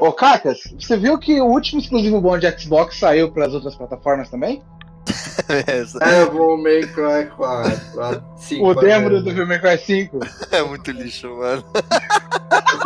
Ô, Cacas, você viu que o último exclusivo bom de Xbox saiu para as outras plataformas também? Devil May Cry 4. Cinco, o demo do Devil May Cry 5. É muito lixo, mano.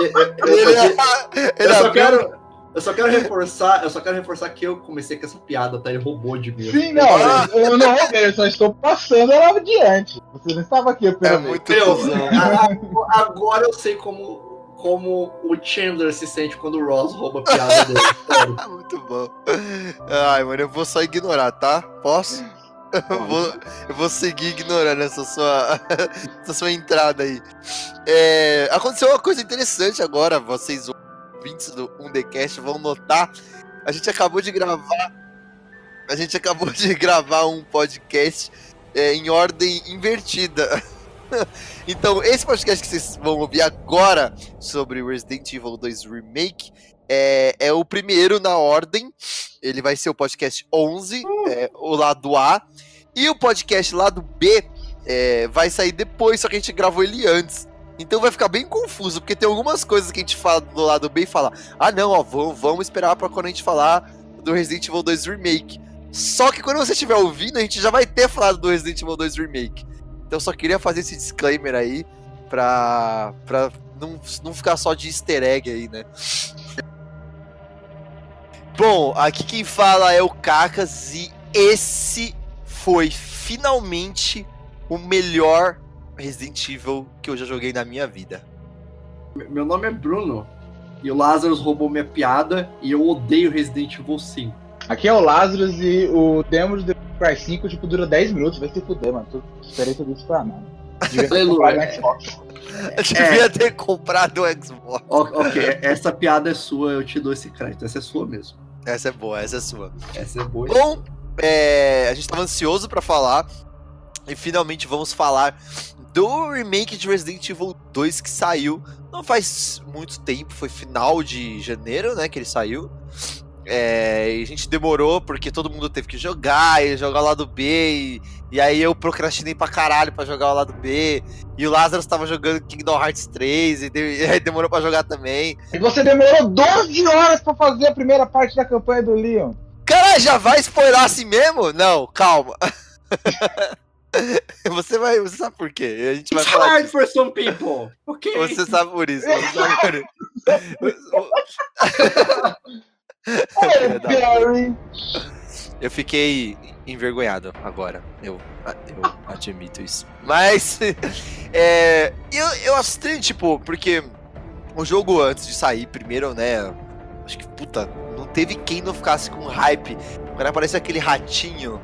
Eu- eu- eu- ele Eu só quero. Eu só quero reforçar, eu só quero reforçar que eu comecei com essa piada, tá? Ele roubou de mim. Sim, não, eu eu não roubei, eu só estou passando ela adiante. Você não estava aqui É primeira vez. muito Meu, agora eu sei como, como o Chandler se sente quando o Ross rouba a piada dele. Muito bom. Ai, mano, eu vou só ignorar, tá? Posso? Eu vou, eu vou seguir ignorando essa sua, essa sua entrada aí. É, aconteceu uma coisa interessante agora, vocês ouvintes do 1Dcast vão notar. A gente acabou de gravar. A gente acabou de gravar um podcast é, em ordem invertida. Então, esse podcast que vocês vão ouvir agora sobre Resident Evil 2 Remake é, é o primeiro na ordem. Ele vai ser o podcast 11, é, o lado A. E o podcast lado B é, vai sair depois, só que a gente gravou ele antes. Então vai ficar bem confuso, porque tem algumas coisas que a gente fala do lado B e fala: ah, não, ó, vamos, vamos esperar pra quando a gente falar do Resident Evil 2 Remake. Só que quando você estiver ouvindo, a gente já vai ter falado do Resident Evil 2 Remake. Então eu só queria fazer esse disclaimer aí pra, pra não, não ficar só de easter egg aí, né? Bom, aqui quem fala é o Cacas e esse foi finalmente o melhor Resident Evil que eu já joguei na minha vida. Meu nome é Bruno. E o Lazarus roubou minha piada e eu odeio Resident Evil 5. Aqui é o Lazarus e o demo do Devil May Cry 5 tipo, dura 10 minutos, vai se fuder, mano. Tô esperei tudo isso pra nada. Devia ter comprado no Xbox. Eu devia ter comprado o Xbox. O- ok, essa piada é sua, eu te dou esse crédito. Essa é sua mesmo. Essa é boa, essa é sua. Essa é boa. Bom, é, a gente tava ansioso pra falar e finalmente vamos falar do remake de Resident Evil 2 que saiu não faz muito tempo, foi final de janeiro, né, que ele saiu. É, e a gente demorou porque todo mundo teve que jogar e jogar o lado B e, e aí eu procrastinei pra caralho pra jogar o lado B e o Lázaro tava jogando Kingdom Hearts 3 e, de- e aí demorou pra jogar também. E você demorou 12 horas pra fazer a primeira parte da campanha do Leon. Cara, já vai spoiler assim mesmo? Não, calma. Você vai. Você sabe por quê? A gente vai It's falar. hard disso. for some people. Ok. Você sabe por isso. Você sabe por isso. Hey, Barry! Eu fiquei envergonhado agora. Eu, eu admito isso. Mas. É, eu, eu estranho, tipo, porque o jogo antes de sair, primeiro, né? Acho que, puta, não teve quem não ficasse com hype. Quando aparece aquele ratinho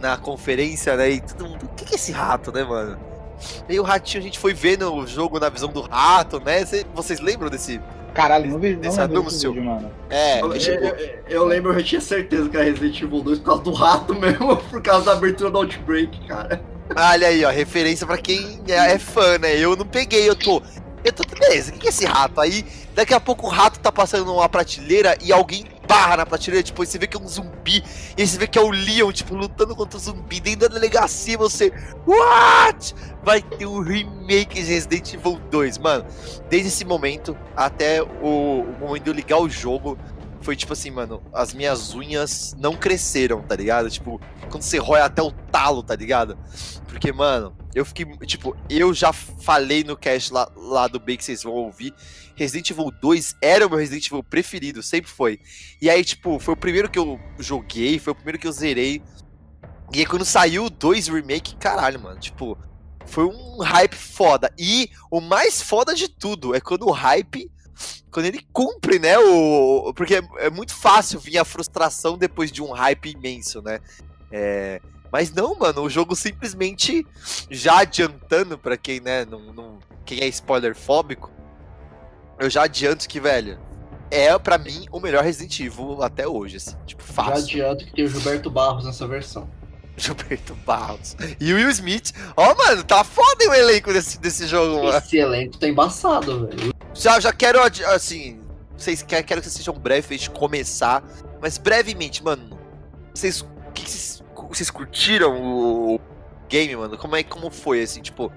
na conferência, né? E todo mundo. O que que é esse rato, né, mano? E o ratinho, a gente foi vendo o jogo na visão do rato, né? Cê- vocês lembram desse. Caralho, não vi não Esse lembro desse anúncio. vídeo, mano. É, Eu, tipo, eu- eu- lembro, eu tinha certeza que era Resident Evil 2 por causa do rato mesmo, por causa da abertura do Outbreak, cara. Olha aí, ó, referência pra quem é, é fã, né? Eu não peguei, eu tô. Eu tô. Beleza, o que que é esse rato? Aí, daqui a pouco o rato tá passando numa prateleira e alguém barra na prateleira, tipo, você vê que é um zumbi, e você vê que é o Leon, tipo, lutando contra o zumbi dentro da delegacia, você. What? Vai ter um remake de Resident Evil 2, mano. Desde esse momento até o, o momento de eu ligar o jogo. Foi tipo assim, mano, as minhas unhas não cresceram, tá ligado? Tipo, quando você rói até o talo, tá ligado? Porque, mano, eu fiquei. Tipo, eu já falei no cast lá, lá do B que vocês vão ouvir. Resident Evil 2 era o meu Resident Evil preferido, sempre foi. E aí, tipo, foi o primeiro que eu joguei, foi o primeiro que eu zerei. E aí, quando saiu o 2 Remake, caralho, mano, tipo, foi um hype foda. E o mais foda de tudo é quando o hype. Quando ele cumpre, né? O, porque é, é muito fácil vir a frustração depois de um hype imenso, né? É, mas não, mano, o jogo simplesmente já adiantando pra quem, né, não, não, quem é spoiler fóbico, eu já adianto que, velho, é pra mim o melhor Resident Evil até hoje, assim, tipo, Já fácil. adianto que tem o Gilberto Barros nessa versão. Gilberto Barros. E o Will Smith. Ó, mano, tá foda o elenco desse, desse jogo, mano. Esse elenco tá embaçado, velho. Já, já quero, assim, vocês querem, quero que vocês sejam breves pra gente começar, mas brevemente, mano, vocês, o que que vocês, vocês curtiram o game, mano? Como é como foi, assim, tipo,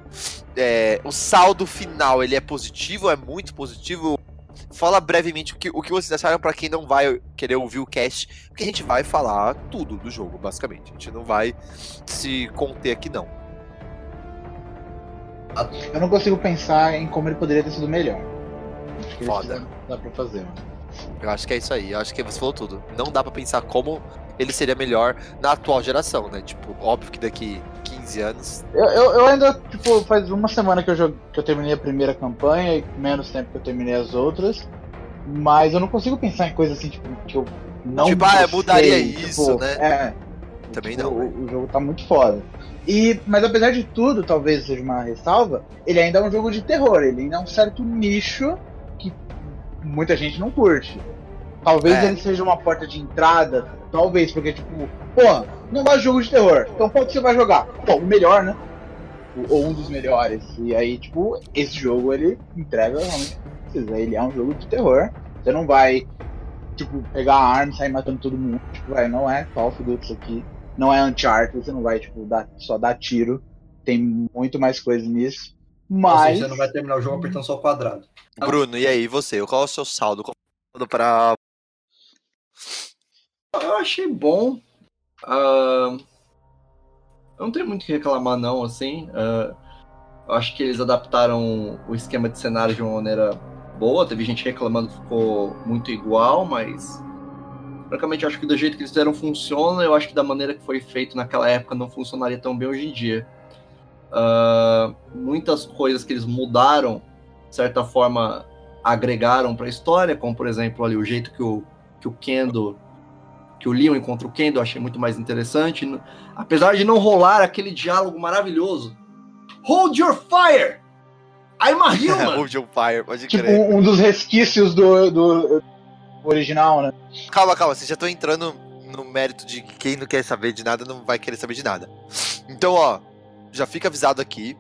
é, o saldo final, ele é positivo, é muito positivo? fala brevemente o que, o que vocês acharam pra quem não vai querer ouvir o cast, porque a gente vai falar tudo do jogo, basicamente. A gente não vai se conter aqui, não. Eu não consigo pensar em como ele poderia ter sido melhor. Acho que Foda. isso Dá pra fazer, mano. Eu acho que é isso aí. Eu acho que você falou tudo. Não dá pra pensar como ele seria melhor na atual geração, né? Tipo, óbvio que daqui 15 anos. Eu, eu, eu ainda, tipo, faz uma semana que eu, joguei, que eu terminei a primeira campanha e menos tempo que eu terminei as outras. Mas eu não consigo pensar em coisas assim, tipo, que eu não Tipo, ah, gostei, mudaria tipo, isso, né? É. Também Tipo, não. né? O, o jogo tá muito foda. E, mas apesar de tudo, talvez seja uma ressalva, ele ainda é um jogo de terror. Ele ainda é um certo nicho que muita gente não curte. Talvez É. ele seja uma porta de entrada, talvez, porque, tipo, pô, não gosta de jogo de terror. Então qual que você vai jogar? Pô, o melhor, né? Ou um dos melhores. E aí, tipo, esse jogo ele entrega realmente o que precisa. Ele é um jogo de terror. Você não vai, tipo, pegar a arma e sair matando todo mundo. Tipo, vai, não é Call of Duty isso aqui. Não é Uncharted, você não vai, tipo, dar, só dar tiro. Tem muito mais coisa nisso. Mas. seja, você não vai terminar o jogo apertando só o quadrado. Bruno, e aí, você? Qual é o seu saldo? Comparando Pra... Eu achei bom. Ah, eu não tenho muito o que reclamar, não, assim. Eu acho que eles adaptaram o esquema de cenário de uma maneira boa. Teve gente reclamando que ficou muito igual, mas. Francamente, acho que do jeito que eles fizeram funciona. Eu acho que da maneira que foi feito naquela época não funcionaria tão bem hoje em dia. Ah, muitas coisas que eles mudaram, de certa forma, agregaram para a história, como por exemplo ali o jeito que o, que o Kendo que o Leon encontra o Kendo, eu achei muito mais interessante. Apesar de não rolar aquele diálogo maravilhoso. Hold your fire! I'm a human! Hold on Fire, pode Tipo, crer. um, um dos resquícios do, do original, né? Calma, calma, vocês já estão entrando no mérito de que quem não quer saber de nada não vai querer saber de nada. Então, ó, já fica avisado aqui.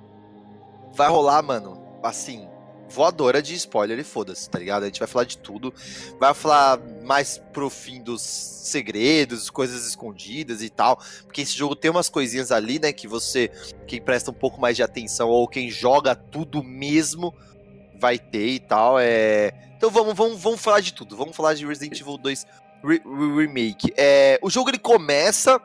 Vai rolar, mano, assim, voadora de spoiler e foda-se, tá ligado? A gente vai falar de tudo. Vai falar mais pro fim dos segredos, coisas escondidas e tal. Porque esse jogo tem umas coisinhas ali, né, que você, quem presta um pouco mais de atenção ou quem joga tudo mesmo, vai ter e tal. É. Então vamos, vamos, vamos falar de tudo. Vamos falar de Resident Evil 2 Re- Re- Remake. É, o jogo ele começa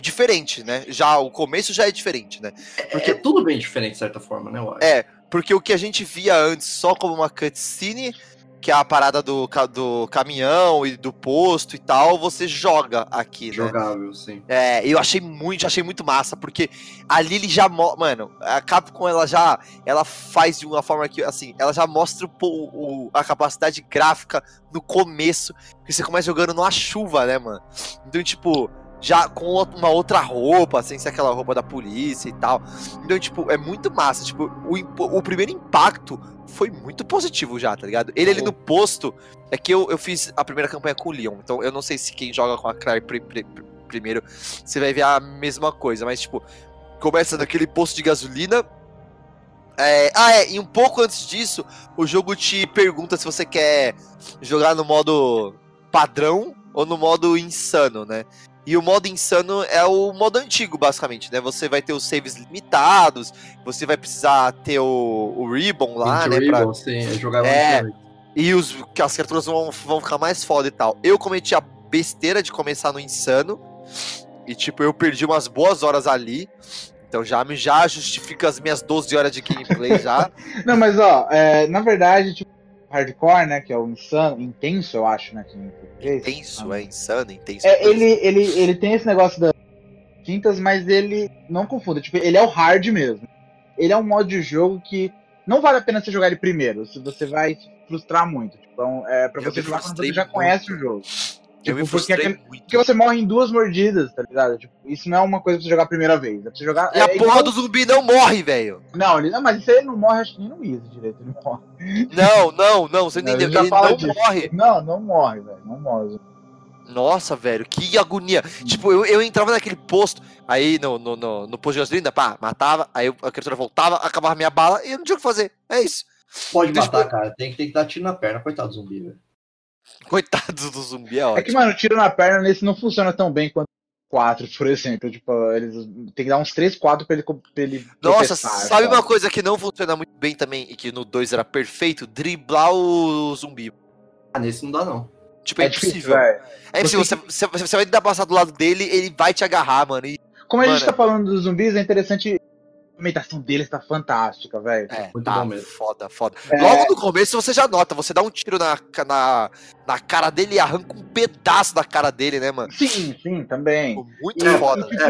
diferente, né? Já o começo já é diferente, né? Porque é tudo bem diferente, de certa forma, né, eu acho. É, porque o que a gente via antes só como uma cutscene, que é a parada do, do caminhão e do posto e tal, você joga aqui, né? Jogável, sim. É, eu achei muito, achei muito massa, porque ali ele já, mano, a Capcom ela já, ela faz de uma forma que, assim, ela já mostra o o- a capacidade gráfica no começo, que você começa jogando numa chuva, né, mano? Então, tipo, já com uma outra roupa, sem ser aquela roupa da polícia e tal. Então, tipo, é muito massa, tipo, o, o primeiro impacto foi muito positivo já, tá ligado? Ele ali no posto, é que eu, eu fiz a primeira campanha com o Leon, então eu não sei se quem joga com a Claire pri- pri- pri- primeiro, você vai ver a mesma coisa, mas tipo, começa naquele posto de gasolina. É, ah, é, e um pouco antes disso, o jogo te pergunta se você quer jogar no modo padrão ou no modo insano, né? E o modo insano é o modo antigo, basicamente, né? Você vai ter os saves limitados, você vai precisar ter o, o Ribbon lá, né? pra- Ribbon, sim, é jogável É. e os, que as criaturas vão, vão ficar mais foda e tal. Eu cometi a besteira de começar no insano. E, tipo, eu perdi umas boas horas ali. Então já, me- já justifica as minhas 12 horas de gameplay já. Não, mas ó, é, na verdade, tipo, hardcore, né? Que é o insano, intenso, eu acho, né? Que português. intenso, é insano, intenso. É, ele, ele, ele tem esse negócio das quintas, mas ele não confunda. Tipo, ele é o hard mesmo. Ele é um modo de jogo que não vale a pena você jogar ele primeiro. Se você vai se frustrar muito. Então, é pra Eu você jogar quando você já muito. conhece o jogo. Eu me tipo, porque frustrei aquele- muito. Porque você morre em duas mordidas, tá ligado? Tipo, isso não é uma coisa pra você jogar a primeira vez. É pra você jogar. E é a porra igual- do zumbi não morre, velho. Não, ele, não, mas isso aí ele não morre, acho que nem no Easy direito. Ele morre. Não, não, não, você Não, entendeu? ele não disso. morre. Não, não morre, velho. Não morre. Nossa, velho, que agonia. Tipo, eu, eu entrava naquele posto, aí no, no, no, no posto de gasolina, pá, matava, aí a criatura voltava, acabava minha bala e eu não tinha o que fazer. É isso. Pode Deixa matar, eu- cara. Tem que, tem que dar tiro na perna, coitado do zumbi, velho. Coitado do zumbi, é É ótimo. que, mano, tiro na perna nesse não funciona tão bem quanto quatro, por exemplo. Tipo, eles tem que dar uns 3, 4 pra ele, pra ele Nossa, sabe uma coisa que não funciona muito bem também e que no 2 era perfeito? Driblar o zumbi. Ah, nesse não dá, não. Tipo, é, É difícil, impossível. velho. É impossível. Você, você, você vai dar passar do lado dele, ele vai te agarrar, mano. E, Como a gente Mano. tá falando dos zumbis, é interessante. A movimentação deles tá fantástica, velho. é, Muito tá bom mesmo. foda, foda. É. Logo no começo você já nota, você dá um tiro na, na, na cara dele e arranca um pedaço da cara dele, né, mano? Sim, sim, também. Tipo, Muito É, foda. tipo,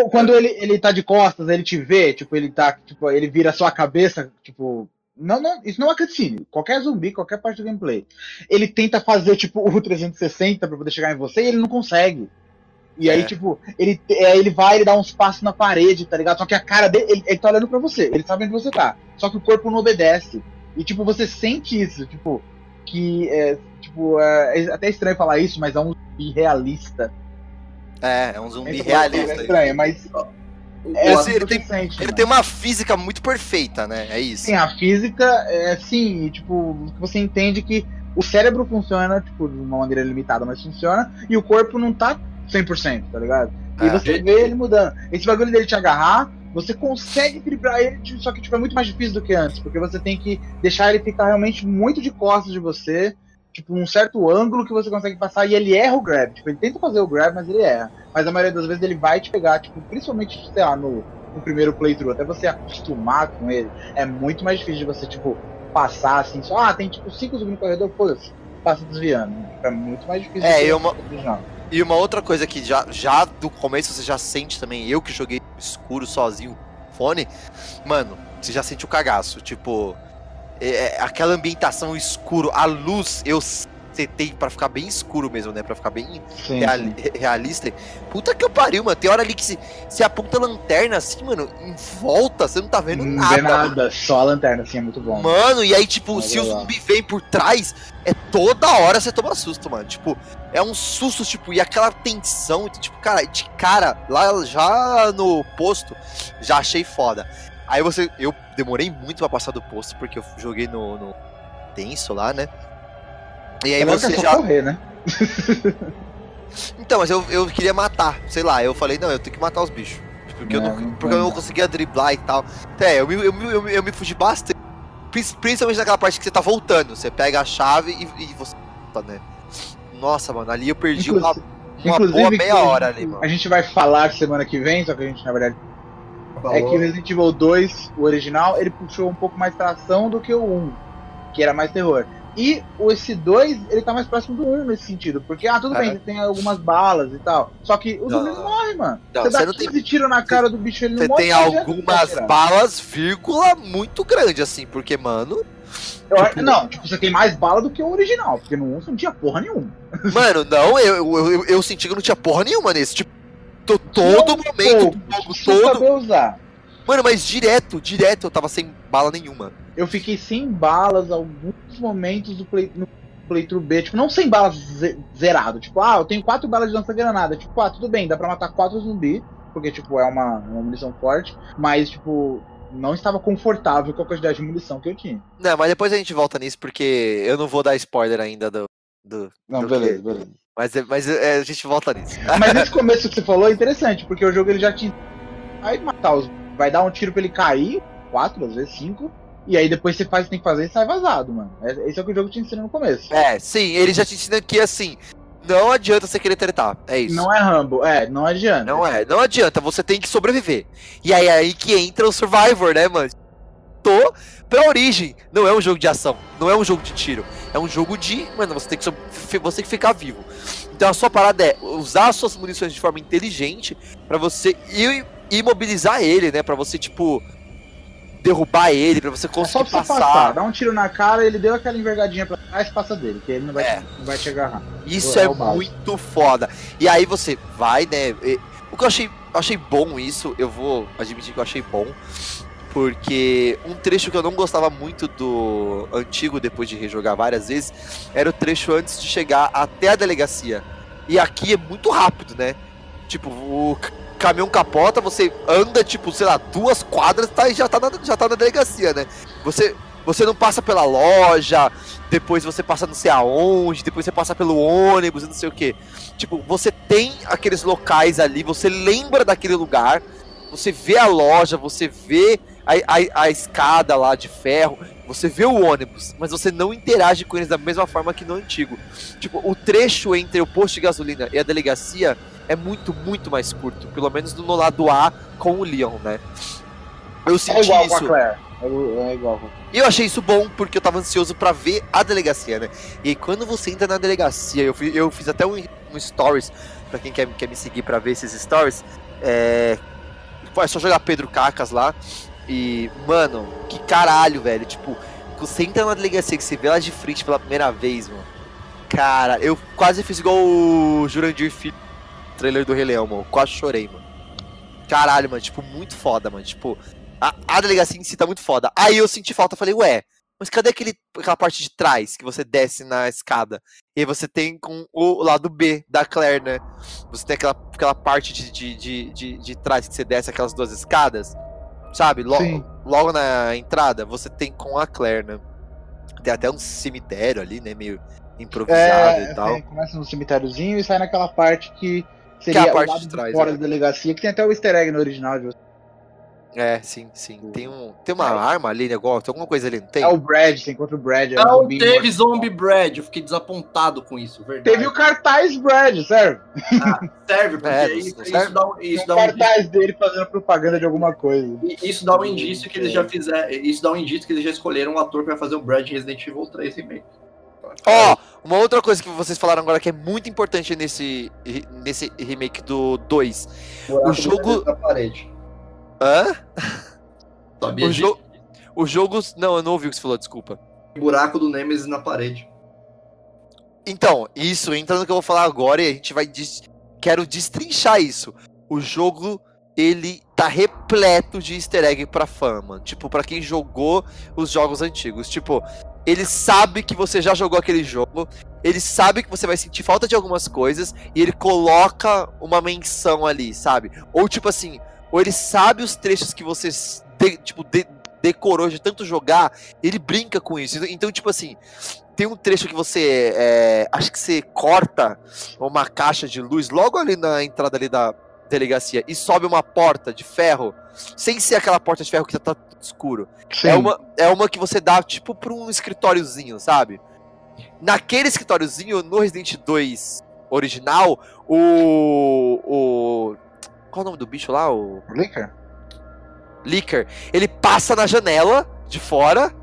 É, Quando ele, ele tá de costas, ele te vê, tipo, ele tá, tipo, ele vira a sua cabeça, tipo. Não, não, isso não é cutscene. Qualquer zumbi, qualquer parte do gameplay. Ele tenta fazer, tipo, o 360 pra poder chegar em você e ele não consegue. E aí, É. tipo, ele, é, ele vai, ele dá uns passos na parede, tá ligado? Só que a cara dele, ele, ele tá olhando pra você, ele sabe onde você tá. Só que o corpo não obedece. E, tipo, você sente isso, tipo, que é, tipo, é, é até estranho falar isso, mas é um zumbi realista. É, é um zumbi realista. É estranho, mas é assim ele tem- sente, Ele mano. tem uma física muito perfeita, né? É isso. Sim, a física é assim, e, tipo, você entende que o cérebro funciona, tipo, de uma maneira limitada, mas funciona, e o corpo não tá 100%, tá ligado? E É. você vê ele mudando. Esse bagulho dele te agarrar, você consegue driblar ele, tipo, só que tipo, é muito mais difícil do que antes, porque você tem que deixar ele ficar realmente muito de costas de você, tipo, num certo ângulo que você consegue passar, e ele erra o grab. Tipo, ele tenta fazer o grab, mas ele erra. Mas a maioria das vezes ele vai te pegar, tipo, principalmente, sei lá, no, no primeiro playthrough, até você acostumar com ele, é muito mais difícil de você, tipo, passar assim, só, ah, tem tipo cinco zumbis no corredor, foda-se, passa desviando. É muito mais difícil É, eu uma-. E uma outra coisa que já, já do começo você já sente também, eu que joguei escuro sozinho, fone, mano, você já sente o cagaço. Tipo, é- é aquela ambientação escuro, a luz, eu setei pra ficar bem escuro mesmo, né? Pra ficar bem Sim, sim. realista. Puta que eu pariu, mano. Tem hora ali que se, se aponta a lanterna assim, mano, em volta, você não tá vendo Não nada. vê nada, só a lanterna, assim, é muito bom. Mano, e aí, tipo, É se o zumbi vem por trás, é toda hora você toma susto, mano. Tipo, é um susto, tipo, e aquela tensão, então, tipo, cara, de cara, lá já no posto, já achei foda. Aí você, eu demorei muito pra passar do posto, porque eu joguei no, no tenso lá, né? E aí É você já. correr, né? Então, mas eu, eu queria matar, sei lá, eu falei, não, eu tenho que matar os bichos. Porque, eu, É, não, não porque eu não conseguia driblar e tal. É, eu me, eu, eu, eu me fugi bastante. Prin- Principalmente naquela parte que você tá voltando. Você pega a chave e, e você volta, né? Nossa, mano, ali eu perdi uma, Inclusive- uma boa meia hora ali, mano. A gente vai falar semana que vem, só que a gente, na verdade, é que o falou. Resident Evil 2, o original, ele puxou um pouco mais pra ação do que o 1, que era mais terror. E o esse 2, ele tá mais próximo do 1 nesse sentido, porque, ah, tudo Aham. bem, ele tem algumas balas e tal, só que os Não. zumbis não morrem, mano. Não, você dá você não tem- 15 tiros na cara do bicho, ele não Você morre. tem não adianta algumas balas, vírgula, muito grande, assim, porque, mano. Eu- tipo- Não, tipo, você tem mais bala do que o original, porque no 1 você não tinha porra nenhuma. Mano, não, eu, eu, eu, eu senti que não tinha porra nenhuma nesse. Tipo, to- todo Não, momento, Sem todo. Mano, mas direto, direto eu tava sem bala nenhuma. Eu fiquei sem balas alguns momentos do play, no playthrough B, tipo, não sem balas ze- zerado, tipo, ah, eu tenho quatro balas de lança-granada, tipo, ah, tudo bem, dá pra matar quatro zumbi, porque, tipo, é uma, uma munição forte, mas, tipo, não estava confortável com a quantidade de munição que eu tinha. Não, mas depois a gente volta nisso, porque eu não vou dar spoiler ainda do. do Não, do beleza, que- beleza. Mas, é- mas é, a gente volta nisso. Mas esse começo que você falou é interessante, porque o jogo ele já te vai matar os. Vai dar um tiro pra ele cair, quatro, às vezes cinco, e aí depois você faz o que tem que fazer e sai vazado, mano. É- Esse é o que o jogo te ensina no começo. É, sim, ele já te ensina que assim. Não adianta você querer tretar. É isso. Não é Rambo, é, não adianta. Não é, não adianta, você tem que sobreviver. E aí é aí que entra o Survivor, né, mano? Tô pra origem. Não é um jogo de ação, não é um jogo de tiro. É um jogo de. Mano, você tem que, você tem que ficar vivo. Então a sua parada é usar as suas munições de forma inteligente pra você imobilizar ele, né? Pra você, tipo. Derrubar ele, pra você É só conseguir pra você passar. passar, dá um tiro na cara, ele deu aquela envergadinha pra trás, passa dele, que ele não vai, É. não vai te agarrar. Isso É é muito foda. E aí você vai, né? O que eu achei, achei bom isso, eu vou admitir que eu achei bom. Porque um trecho que eu não gostava muito do antigo, depois de rejogar várias vezes, era o trecho antes de chegar até a delegacia. E aqui é muito rápido, né? Tipo, o caminhão capota, você anda, tipo, sei lá, duas quadras tá, e já tá, na, já tá na delegacia, né? Você Você não passa pela loja, depois você passa não sei aonde, depois você passa pelo ônibus não sei o que. Tipo, você tem aqueles locais ali, você lembra daquele lugar, você vê a loja, você vê a, a, a escada lá de ferro, você vê o ônibus, mas você não interage com eles da mesma forma que no antigo. Tipo, o trecho entre o posto de gasolina e a delegacia é muito, muito mais curto. Pelo menos no lado A com o Leon, né? Eu É senti igual com a isso. Claire. É, é igual E eu achei isso bom porque eu tava ansioso pra ver a delegacia, né? E quando você entra na delegacia, eu fiz, eu fiz até um, um stories pra quem quer, quer me seguir pra ver esses stories. É, é só jogar Pedro Cacas lá. E, mano, que caralho, velho. Tipo, você entra na delegacia que você vê lá de frente pela primeira vez, mano. Cara, eu quase fiz igual o Jurandir Filho, trailer do Rei Leão, mano. Quase chorei, mano. Caralho, mano, tipo, muito foda, mano. Tipo, a, a delegacia em si tá muito foda. Aí eu senti falta, falei, ué, mas cadê aquele, aquela parte de trás que você desce na escada? E aí você tem com o lado B da Claire, né? Você tem aquela, aquela parte de, de, de, de, de trás que você desce aquelas duas escadas, sabe? Lo, Sim. logo na entrada, você tem com a Claire, né? Tem até um cemitério ali, né? Meio improvisado É, e tal. é, começa no cemitériozinho e sai naquela parte que é seria a parte o lado de de trás, fora né? da delegacia, que tem até o easter egg no original. de- É, sim, sim. Tem, um, tem uma arma ali, negócio, tem alguma coisa ali, não tem? É o Brad, você encontra o Brad. é Não teve. Zombie Bread, eu fiquei desapontado com isso, verdade. Teve o cartaz Brad, serve? Serve, porque É, isso, serve? isso dá, um- Tem isso dá um indício, cartaz dele fazendo propaganda de alguma coisa. isso dá um indício que eles já fizeram. Isso dá um indício que eles já escolheram um ator pra fazer o Brad em Resident Evil 3 remake. Ó, uma outra coisa que vocês falaram agora que é muito importante nesse, nesse remake do 2. Buraco do jogo- Nemesis na parede. Hã? Sabia O, disso? jo o jogo. Não, eu não ouvi o que você falou, desculpa. Buraco do Nemesis na parede. Então, isso entra no que eu vou falar agora e a gente vai. Des... Quero destrinchar isso. O jogo, ele tá repleto de easter egg pra fã, mano. Tipo, pra quem jogou os jogos antigos. Tipo, ele sabe que você já jogou aquele jogo. Ele sabe que você vai sentir falta de algumas coisas. E ele coloca uma menção ali, sabe? Ou tipo assim, ou ele sabe os trechos que você de- tipo, de- decorou de tanto jogar. Ele brinca com isso. Então, tipo assim, tem um trecho que você. é, acho que você corta uma caixa de luz logo ali na entrada ali da delegacia e sobe uma porta de ferro, sem ser aquela porta de ferro que tá tudo escuro. É uma, é uma que você dá tipo pra um escritóriozinho, sabe? Naquele escritóriozinho, no Resident 2 original, o. o qual é o nome do bicho lá? O. Licker? Licker, ele passa na janela de fora.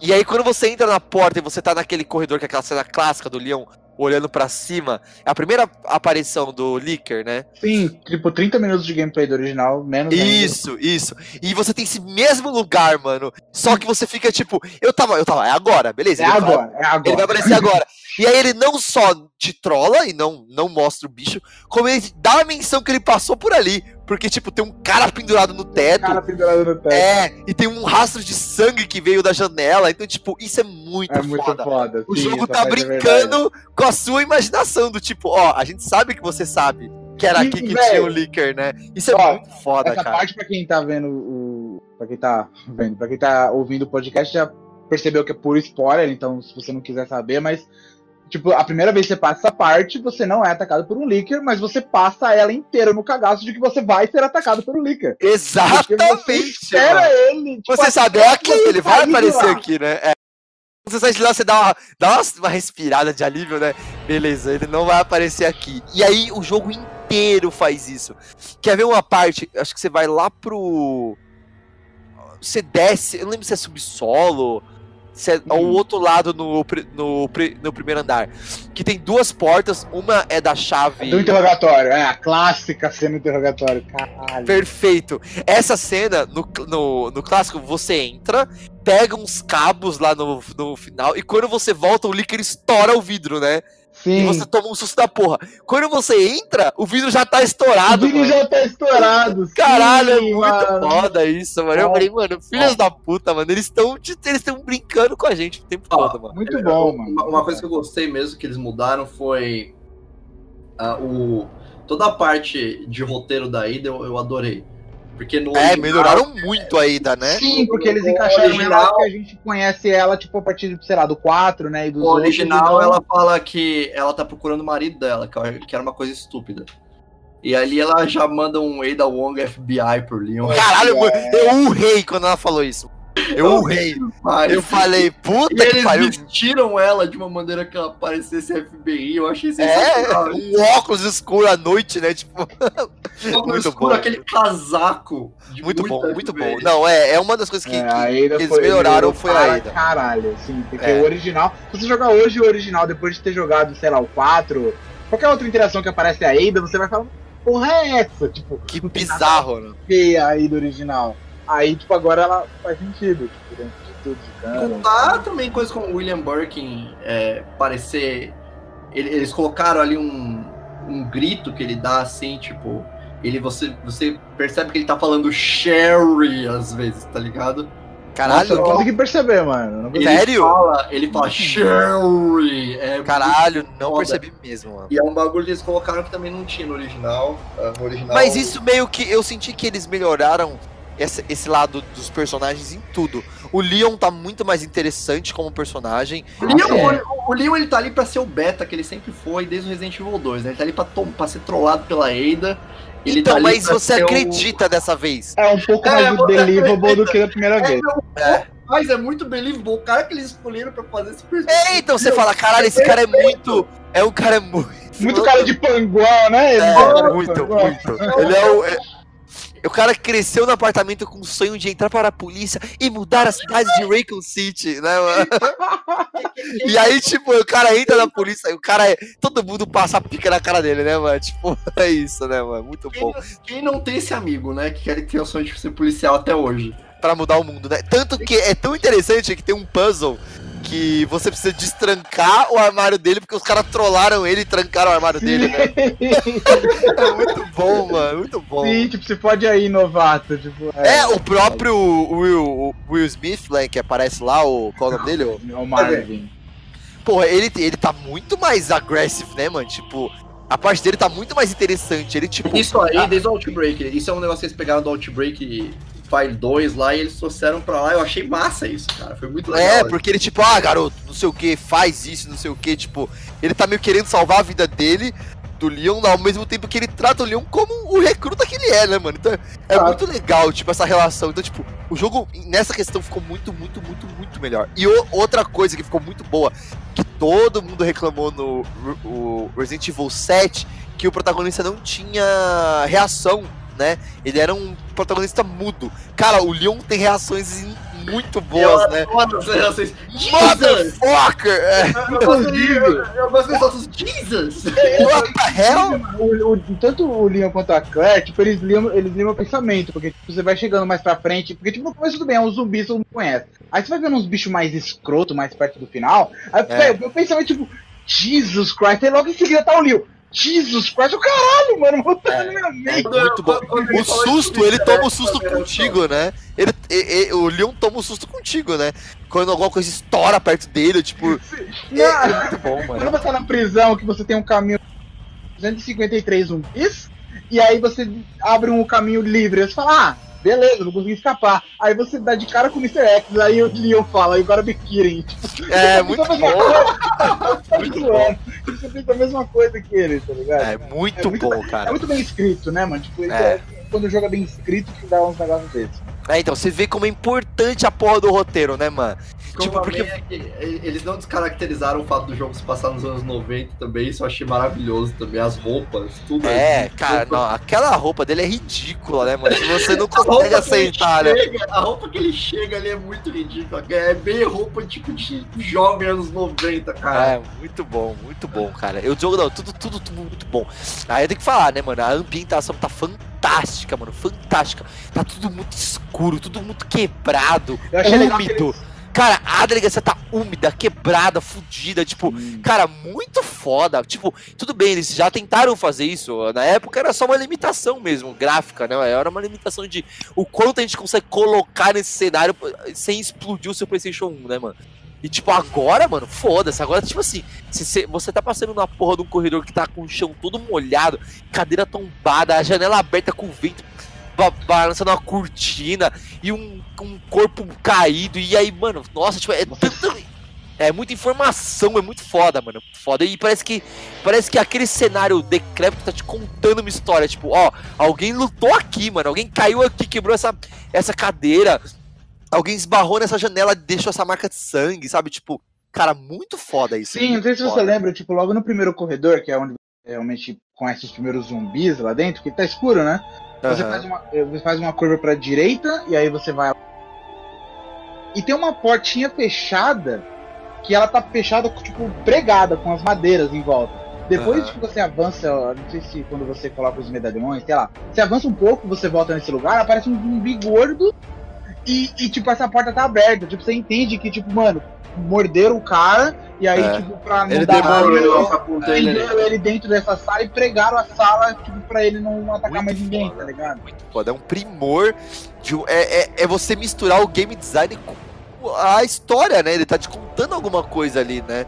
E aí, quando você entra na porta e você tá naquele corredor, que é aquela cena clássica do Leon olhando pra cima, é a primeira aparição do Licker, né? Sim, tipo 30 minutos de gameplay do original, menos ainda. Isso, isso. E você tem esse mesmo lugar, mano. Só que você fica tipo, eu tava, eu tava, é agora, beleza? É vai- agora, é Ele vai agora. aparecer agora. E aí ele não só te trola e não, não mostra o bicho, como ele dá a menção que ele passou por ali. Porque, tipo, tem um cara pendurado no teto. cara pendurado no teto. É, e tem um rastro de sangue que veio da janela. Então, tipo, isso é muito É muito foda. foda. O sim, jogo essa tá é brincando com a sua imaginação, do tipo, ó, a gente sabe que você sabe que era aqui que tinha o Licker, né? Isso é ó, muito foda, Essa cara. parte, pra quem tá vendo o. Pra quem tá vendo, pra quem tá ouvindo o podcast, já percebeu que é puro spoiler, então se você não quiser saber, mas. Tipo, a primeira vez que você passa essa parte, você não é atacado por um Licker, mas você passa ela inteira no cagaço de que você vai ser atacado por um Licker. Porque você Exatamente. espera ele. tipo, Você sabe, é aqui, ele vai aparecer aqui, né? É. Você sai de lá, você dá uma, dá uma, uma respirada de alívio, né? Beleza, ele não vai aparecer aqui. E aí o jogo inteiro faz isso. Quer ver uma parte? Acho que você vai lá pro. Você desce, eu não lembro se é subsolo. É ao Hum. outro lado no, no, no primeiro andar. Que tem duas portas, uma é da chave. Do interrogatório, é a clássica cena do interrogatório. Caralho. Perfeito. Essa cena, no, no, no clássico, você entra, pega uns cabos lá no, no final, e quando você volta, o Licker estoura o vidro, né? E Sim. você toma um susto da porra. Quando você entra, o vidro já tá O estourado, vídeo mano. já tá estourado. sim, Caralho, é muito mano. foda isso, mano. Eu falei, mano, filhos da puta, mano, eles estão eles estão brincando com a gente o tempo Ó, todo, mano. Muito bom, mano. Uma, uma coisa que eu gostei mesmo que eles mudaram foi ah, o toda a parte de roteiro da ida eu, eu adorei. Porque no É, original- melhoraram muito a Ada, né? Sim, porque eles O encaixaram original- ela que a gente conhece ela, tipo, a partir, sei lá, do 4, né? E dos No outros, original, então- ela fala que ela tá procurando o marido dela, que é- era uma coisa estúpida. E ali ela já manda um Ada Wong FBI por Leon. Caralho, mano, eu urrei quando ela falou isso. Eu urrei. Eu falei, E puta que eles pariu. vestiram ela de uma maneira que ela parecesse FBI. Eu achei É, sensacional. um óculos escuro à noite, né? Tipo, Óculos muito escuro, bom. aquele casaco. de muito bom, muito FBI. bom. Não, é, é uma das coisas que, É, que- a eles foi- melhoraram foi a Ada. Caralho, assim, porque É. o original. Se você jogar hoje o original, depois de ter jogado, sei lá, o 4, qualquer outra interação que aparece a Ada, você vai falar, porra é essa? Tipo, Que bizarro, né? feia aí do original. Aí, tipo, agora ela faz sentido, tipo, dentro de tudo de cara. Contar também coisas como o William Birkin é, parecer. ele- eles colocaram ali um, um grito que ele dá assim, tipo. Ele, você, você percebe que ele tá falando Sherry às vezes, tá ligado? Nossa, Caralho, eu não consegui perceber, mano. Não consegui. Ele Sério? Fala, ele fala Sherry. É caralho, não Foda. percebi mesmo, mano. E é um bagulho que eles colocaram que também não tinha no original. ah, No original Mas isso meio que eu senti que eles melhoraram esse, esse lado dos personagens em tudo. O Leon tá muito mais interessante como personagem. O Leon, É. o, o Leon ele tá ali pra ser o beta que ele sempre foi desde o Resident Evil 2, né? Ele tá ali pra, pra ser trollado pela Ada. Ele então, tá mas você ser o- acredita dessa vez? É um pouco É, mais believable acredita. do que da primeira vez. É. Mas é muito believable. O cara que eles escolheram pra fazer esse personagem. É, então você fala, caralho, esse cara é muito. É um cara muito. Muito cara de panguão, né? É, Mano, muito, panguão. muito. Ele é o. O cara cresceu no apartamento com o sonho de entrar para a polícia e mudar a cidade de Raycon City, né, mano? E aí, tipo, o cara entra na polícia, o cara é. Todo mundo passa a pica na cara dele, né, mano? Tipo, é isso, né, mano? Muito Quem, bom. quem não tem esse amigo, né? Que quer ter o sonho de ser policial até hoje. Pra mudar o mundo, né? Tanto que é tão interessante que tem um puzzle que você precisa destrancar o armário dele, porque os caras trollaram ele e trancaram o armário dele, né? É muito bom, mano. Muito bom. Sim, tipo, você pode aí, novato. Tipo, É, o próprio Will, o Will Smith, né, que aparece lá, o, qual é o nome dele? O- É o Marvin. Porra, ele, ele tá muito mais agressivo, né, mano? Tipo, a parte dele tá muito mais interessante. Ele, tipo. Isso aí, desde o Outbreak. Isso é um negócio que eles pegaram do Outbreak File 2 lá e eles trouxeram pra lá. Eu achei massa isso, cara. Foi muito legal. É, porque ele, tipo, ah, garoto, não sei o que, faz isso, não sei o que, tipo, ele tá meio querendo salvar a vida dele, do Leon, ao mesmo tempo que ele trata o Leon como o recruta que ele é, né, mano? Então é Ah. muito legal, tipo, essa relação. Então, tipo, o jogo nessa questão ficou muito, muito, muito, muito melhor. E o- outra coisa que ficou muito boa, que todo mundo reclamou no o Resident Evil 7, que o protagonista não tinha reação, né? Ele era um protagonista mudo. Cara, o Leon tem reações muito boas, né? Vocês. Jesus! Motherfucker! É, Eu gosto de- eu- eu gosto de soltos Jesus! what the hell? O, o- tanto o Leon quanto a Claire, tipo, eles liam, eles liam o pensamento, porque tipo, você vai chegando mais pra frente, porque tipo, no começo tudo bem, é um zumbi, todo mundo conhece. Aí você vai vendo uns bichos mais escroto, mais perto do final, aí É. meu pensamento tipo, Jesus Christ, aí logo em seguida tá o Leon. Jesus Christ, o caralho, mano, botando É. na minha mente. É muito bom. Quando O susto, ele toma o né, susto contigo, né? Ele, e- e- o Leon toma o susto contigo, né? Quando alguma coisa estoura perto dele, tipo. É, é muito bom, Quando mano. você tá na prisão, que você tem um caminho 253 zumbis, e aí você abre um caminho livre, aí você fala, ah, beleza, não consegui escapar. Aí você dá de cara com o Mr. X, aí o Leon fala, aí agora. Tipo, É, você muito bom. tá Muito zoando. Você pensa a mesma coisa que ele, tá ligado? É muito É muito bom, É cara. muito bem escrito, né, mano? Tipo, É. é. quando o jogo é bem escrito que dá uns negócios desses. É, então, você vê como é importante a porra do roteiro, né, mano? Como Tipo, porque- é que eles não descaracterizaram o fato do jogo se passar nos anos 90 também, isso eu achei maravilhoso também, as roupas, tudo. É, cara, não, aquela roupa dele é ridícula, né, mano? Se você não consegue aceitar, né? chega- A roupa que ele chega ali é muito ridícula, é bem roupa tipo de jovem anos 90, cara. É, muito bom, muito bom, cara. Eu jogo, não, tudo, tudo, tudo muito bom. Aí eu tenho que falar, né, mano? A ambientação tá fantástica, mano, fantástica. Tá tudo muito escuro, tudo muito quebrado, Eu achei legal que úmido. Cara, a delegacia tá úmida, quebrada, fudida, tipo, cara, muito foda. Tipo, tudo bem, eles já tentaram fazer isso. Na época era só uma limitação mesmo, gráfica, né? Era uma limitação de o quanto a gente consegue colocar nesse cenário sem explodir o seu PlayStation 1, né, mano? E tipo, agora, mano, foda-se. Agora, tipo assim, se cê- você tá passando na porra de um corredor que tá com o chão todo molhado, cadeira tombada, a janela aberta com vento. Ba- balançando uma cortina e um, um corpo caído. E aí, mano, nossa, tipo, é tanto. É muita informação, é muito foda, mano. Foda. E parece que. Parece que aquele cenário decrépito tá te contando uma história. Tipo, ó, alguém lutou aqui, mano. Alguém caiu aqui, quebrou essa, essa cadeira. Alguém esbarrou nessa janela, deixou essa marca de sangue, sabe? Tipo, cara, muito foda isso. Sim, não sei se você foda. lembra, tipo, logo no primeiro corredor, que é onde você realmente conhece os primeiros zumbis lá dentro, que tá escuro, né? Você, faz uma, eh, você faz uma curva pra direita e aí você vai. E tem uma portinha fechada que ela tá fechada, tipo, pregada com as madeiras em volta. Depois Aham. que você avança, não sei se quando você coloca os medalhões, sei lá, você avança um pouco, você volta nesse lugar, aparece um zumbi gordo e, e, tipo, essa porta tá aberta. Tipo, você entende que, tipo, mano, morderam o cara e aí, É. tipo, pra não Ele dar demorou, não apontou ele prenderam ele dentro dessa sala e pregaram a sala, tipo, pra ele não atacar Muito mais ninguém, foda. tá ligado? muito foda. É um primor. De, um- é, é, é você misturar o game design com a história, né? Ele tá te contando alguma coisa ali, né?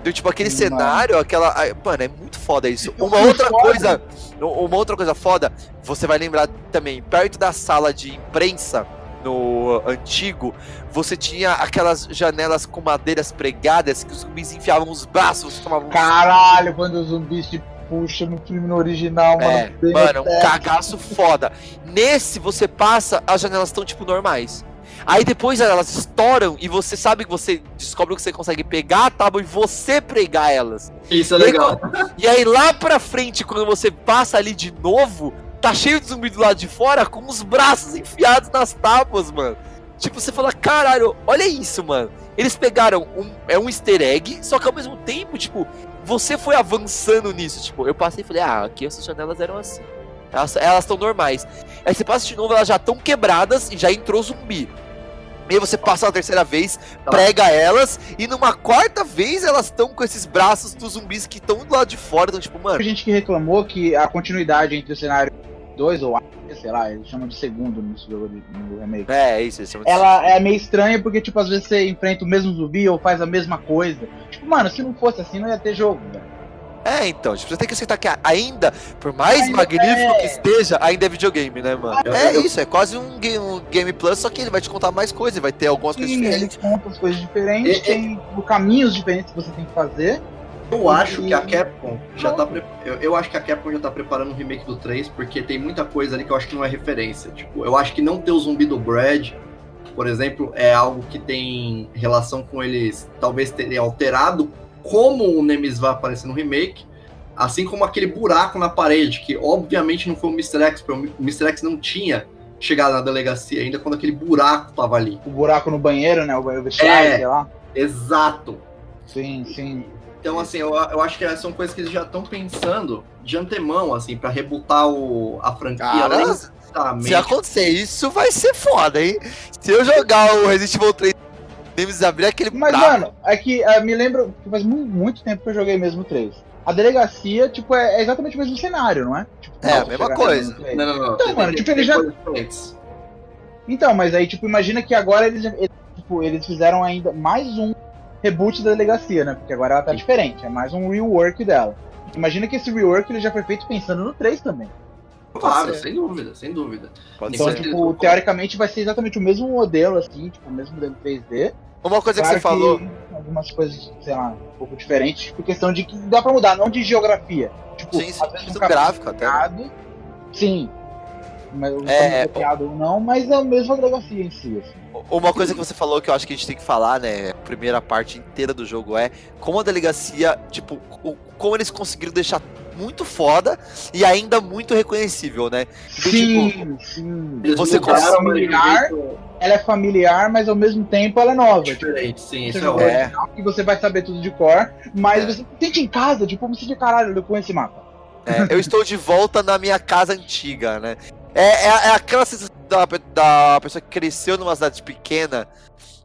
Então, tipo, aquele Mano. cenário, aquela. Mano, é muito foda isso. Então, Uma outra foda. coisa. Uma outra coisa foda, você vai lembrar também, perto da sala de imprensa no antigo, você tinha aquelas janelas com madeiras pregadas que os zumbis enfiavam os braços, você tomava um Caralho, quando os zumbis te puxam no filme no original, mano. É, mano, um cagaço foda. Nesse você passa, as janelas estão tipo normais. Aí depois elas estouram e você sabe que você descobre que você consegue pegar a tábua e você pregar elas. Isso é E aí, legal. E aí lá pra frente, quando você passa ali de novo, tá cheio de zumbi do lado de fora com os braços enfiados nas tábuas, mano. Tipo, você fala, caralho, olha isso, mano. Eles pegaram um, é um easter egg, só que ao mesmo tempo, tipo, você foi avançando nisso. Tipo, eu passei e falei, ah, aqui essas janelas eram assim. Elas estão normais. Aí você passa de novo, elas já estão quebradas e já entrou zumbi. E aí você passa uma terceira vez, Tá. prega elas, e numa quarta vez elas estão com esses braços dos zumbis que estão do lado de fora. Então, tipo, mano. Tem gente que reclamou que a continuidade entre o cenário 2 ou A, sei lá, eles chamam de segundo nesse jogo de- no remake. É, isso, é Ela é meio estranha porque, tipo, às vezes você enfrenta o mesmo zumbi ou faz a mesma coisa. Tipo, mano, se não fosse assim, não ia ter jogo, velho. É, então, tipo, você tem que aceitar que ainda, por mais Ainda magnífico é. que esteja, ainda é videogame, né, mano? Eu- É eu- isso, é quase um game, um game Plus, só que ele vai te contar mais coisas, vai ter algumas coisas Sim, diferentes. eles contam as coisas diferentes, E- e- tem tipo, caminhos diferentes que você tem que fazer. Eu acho que a Capcom já tá. pre- Eu, eu acho que a Capcom já tá preparando um remake do 3, porque tem muita coisa ali que eu acho que não é referência. Tipo, eu acho que não ter o zumbi do Brad, por exemplo, é algo que tem relação com eles talvez terem alterado como o Nemesis vai aparecer no remake. Assim como aquele buraco na parede, que obviamente não foi o Mr. X, porque o Mr. X não tinha chegado na delegacia ainda quando aquele buraco tava ali. O buraco no banheiro, né? O banheiro vestiário, É. sei lá. Exato. Sim, sim. Então, assim, eu, eu acho que são coisas que eles já estão pensando de antemão, assim, pra rebutar o, a franquia Cara, se acontecer isso, vai ser foda, hein? Se eu jogar o Resident Evil 3 Nemesis abrir aquele Mas, mano, é que eh, me lembra que faz mu- muito tempo que eu joguei mesmo o 3. A delegacia, tipo, é, é exatamente o mesmo cenário, não é? Tipo, É, a mesma coisa. Não, não, não. Então, tem- mano, tem- tipo, tem ele já- diferentes. Então, mas aí, tipo, imagina que agora eles, eles, tipo, eles fizeram ainda mais um reboot da delegacia, né? Porque agora ela tá Sim. diferente, é mais um rework dela. Imagina que esse rework ele já foi feito pensando no 3 também. Claro, sem dúvida, sem dúvida. pode Então, ser. tipo, teoricamente vai ser exatamente o mesmo modelo, assim, tipo, o mesmo modelo 3D. Uma coisa que Claro você falou. Algumas coisas, sei lá, um pouco diferentes, tipo, questão de que dá pra mudar, não de geografia. Tipo, Sim, sim, um gráfica até, né? Sim. Mas É, é, copiado ou não, mas é a mesma delegacia em si, assim. Uma coisa que você falou que eu acho que a gente tem que falar, né? A primeira parte inteira do jogo é como a delegacia, tipo, o- como eles conseguiram deixar muito foda e ainda muito reconhecível, né? Então, Sim, sim. Eles Você consegue ligar? jeito Ela é familiar, mas ao mesmo tempo ela é nova. Tipo, Diferente, sim, você isso é. É. original que você vai saber tudo de cor, mas É. você tente em casa, tipo, você de caralho, eu conheço esse mapa. É, eu estou de volta na minha casa antiga, né? É, é, é aquela sensação da, da pessoa que cresceu numa cidade pequena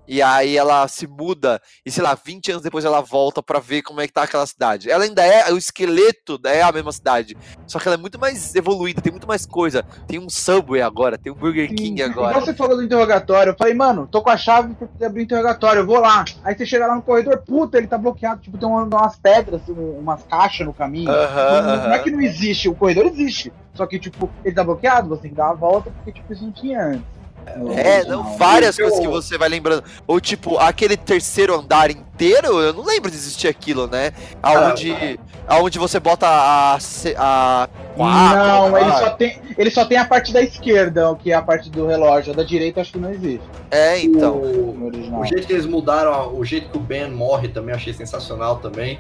E aí ela se muda e, sei lá, 20 anos depois ela volta pra ver como é que tá aquela cidade. Ela ainda é, o esqueleto é a mesma cidade. Só que ela é muito mais evoluída, tem muito mais coisa. Tem um Subway agora, tem um Burger King agora. Você falou do interrogatório, eu falei, mano, tô com a chave pra abrir o interrogatório, eu vou lá. Aí você chega lá no corredor, puta, ele tá bloqueado, tipo, tem uma- umas pedras, um- umas caixas no caminho. Aham, não, não é que não existe, o corredor existe. Só que, tipo, ele tá bloqueado, você tem que dar uma volta, porque, tipo, isso não tinha antes. É, não, várias Eu- coisas que você vai lembrando. Ou tipo, aquele terceiro andar inteiro, eu não lembro de existir aquilo, né? Aonde, aonde você bota a. a quatro, Não, ele ah, só, tem, ele só tem a parte da esquerda, que é a parte do relógio. A da direita acho que não existe. É, então. O, o jeito que eles mudaram, o jeito que o Ben morre também eu achei sensacional também.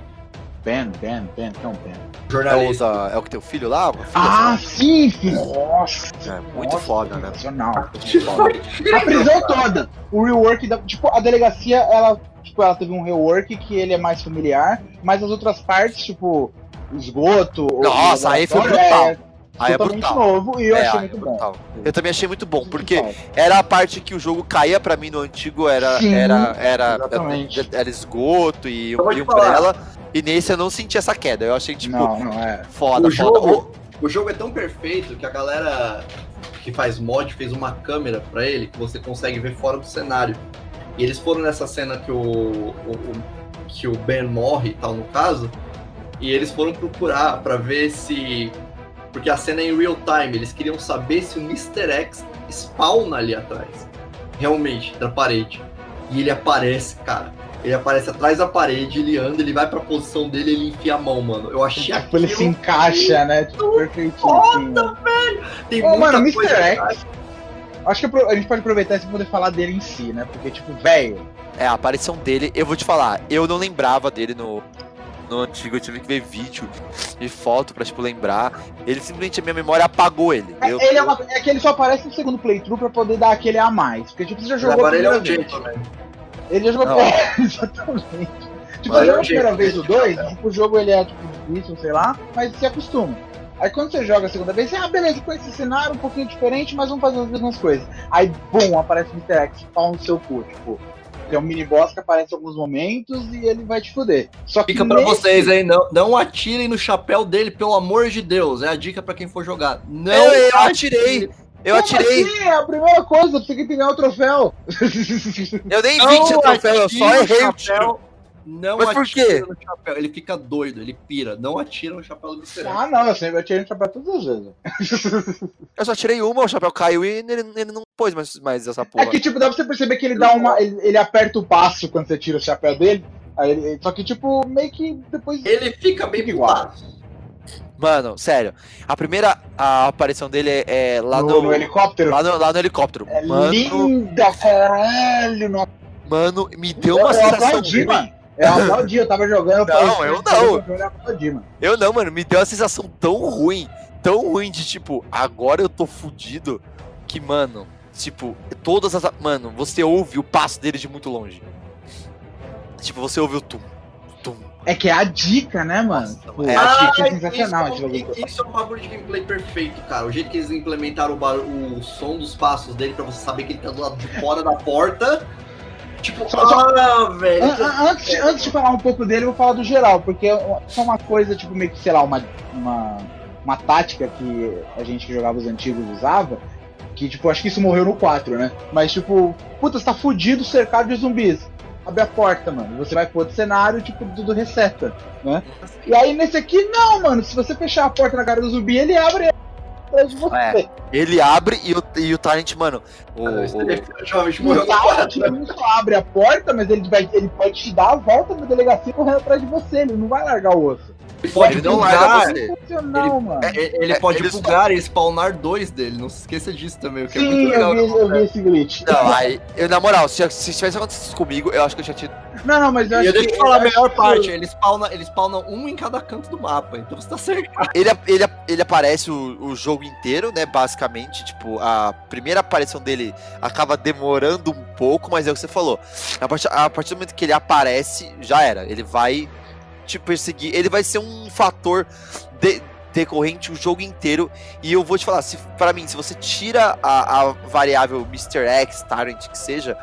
Ben, Ben, Ben, não Ben. É o, Jornalista. da- é o que tem o filho lá? Uma filha, Ah, sei sim, filho. Nossa. é muito nossa, foda, né? sensacional. A prisão toda. O rework da. Tipo, a delegacia, ela. Tipo, ela teve um rework que ele é mais familiar, mas as outras partes, tipo, esgoto. Nossa, aí foi brutal. É Aí é brutal. novo e eu É, achei é muito bom. brutal. Eu também achei muito bom, porque bom. era a parte que o jogo caía pra mim no antigo, era Sim, era era, exatamente. era esgoto e Eu vou E nesse eu não senti essa queda. Eu achei tipo Não, não é. foda, O foda. jogo, o jogo é tão perfeito que a galera que faz mod fez uma câmera pra ele que você consegue ver fora do cenário. E eles foram nessa cena que o, o- o- que o Ben morre e tal no caso, e eles foram procurar pra ver se porque a cena é em real time, eles queriam saber se o Mr. X spawna ali atrás. Realmente, da parede. E ele aparece, cara. Ele aparece atrás da parede, ele anda, ele vai pra posição dele, ele enfia a mão, mano. Eu achei Tipo, ele se aquilo encaixa, né? Tipo, perfeitinho. foda, assim, Tem Ô, muita mano, coisa Mr. X. Acho que a gente pode aproveitar isso pra poder falar dele em si, né? Porque, tipo, velho. É, a aparição dele, eu vou te falar, eu não lembrava dele no, no antigo, eu tive que ver vídeo e foto pra, tipo, lembrar. Ele simplesmente, a minha memória apagou ele. É, Eu- ele é, uma, é que ele só aparece no segundo playthrough pra poder dar aquele a mais. Porque, tipo, você já jogou Agora ele é primeira um vez. Ele já jogou. Não. É, exatamente. Tipo, Mas um a primeira vez o de 2, chapéu. tipo, o jogo ele é tipo difícil, sei lá, mas se acostuma. Aí quando você joga a segunda vez, você, ah, beleza, com esse cenário um pouquinho diferente, mas vamos fazer as mesmas coisas. Aí, bum, aparece o Mr. X, pau no seu cu, tipo. Tem um mini boss que aparece em alguns momentos e ele vai te fuder. Só que Fica pra nesse- vocês aí, não, não atirem no chapéu dele, pelo amor de Deus. É a dica pra quem for jogar. Não Eu, eu atirei, eu Como atirei. assim? É a primeira coisa, você tem que ganhar o troféu. Eu nem Não vi que tinha troféu, eu só errei o tiro. chapéu. Não Mas por atira quê? no chapéu. Ele fica doido, ele pira. Não atira no chapéu do Mr. Ah, não, eu sempre atirei no chapéu todas as vezes. Eu só tirei uma, o chapéu caiu e ele, ele não pôs mais, mais essa porra. É que, tipo, dá pra você perceber que ele dá uma. Ele, ele aperta o passo quando você tira o chapéu dele. Aí só que, tipo, meio que depois. Ele fica bem igual. pulado. Mano, sério. A primeira a aparição dele é, é lá no, no, no helicóptero. lá no, lá no helicóptero. É mano, linda, caralho! Nossa, mano, me deu uma eu sensação aplaudi, ruim. mano. Eu aplaudi, eu tava jogando. Não, eu não. Eu aplaudi. Eu não, mano, me deu uma sensação tão ruim, tão ruim de tipo, agora eu tô fudido, que, mano, tipo, todas as. Mano, você ouve o passo dele de muito longe. Tipo, você ouve o tum. É que é a dica, né, mano? Nossa, Tipo, é a dica é isso, sensacional. é esse um- jogo. isso é um bagulho de gameplay perfeito, cara. O jeito que eles implementaram o, bar- o som dos passos dele pra você saber que ele tá do lado de fora da porta. Tipo, Só- só- ah, velho. An- an- Antes, de- antes de falar um pouco dele, eu vou falar do geral, porque é só uma coisa, tipo, meio que, sei lá, uma, uma, uma tática que a gente que jogava os antigos usava, que, tipo, acho que isso morreu no 4, né? Mas, tipo, puta, você tá fudido cercado de zumbis. Abre a porta, mano. Você vai pro outro cenário, tipo, tudo reseta, né? E aí, nesse aqui, não, mano. Se você fechar a porta na cara do zumbi, ele abre atrás de você. É. Ele abre e o, e o Tarant, mano. O, Ah, o- Silent, quadro. ele não só abre a porta, mas ele, vai, ele pode te dar a volta na delegacia correndo atrás de você. Ele não vai largar o osso. Ele pode Ele não bugar, larga você. Sensacional, mano. é- Ele É, pode ele bugar e spawnar dois dele. Não se esqueça disso também, o que é Sim, muito legal. eu vi, eu vi esse glitch. Não, aí, eu, na moral, se, se tivesse acontecido isso comigo, eu acho que eu tinha tido. Não, não, mas eu E acho eu deixa que. eu falar a melhor parte, ele spawna, ele spawna um em cada canto do mapa, então você tá certo. Ele, ele, ele aparece o, o jogo inteiro, né? Basicamente. Tipo, a primeira aparição dele acaba demorando um pouco, mas é o que você falou. A partir, a partir do momento que ele aparece, já era. Ele vai te perseguir. Ele vai ser um fator de- decorrente o jogo inteiro. E eu vou te falar, se para mim, se você tira a, a variável Mr. X, Tyrant que seja,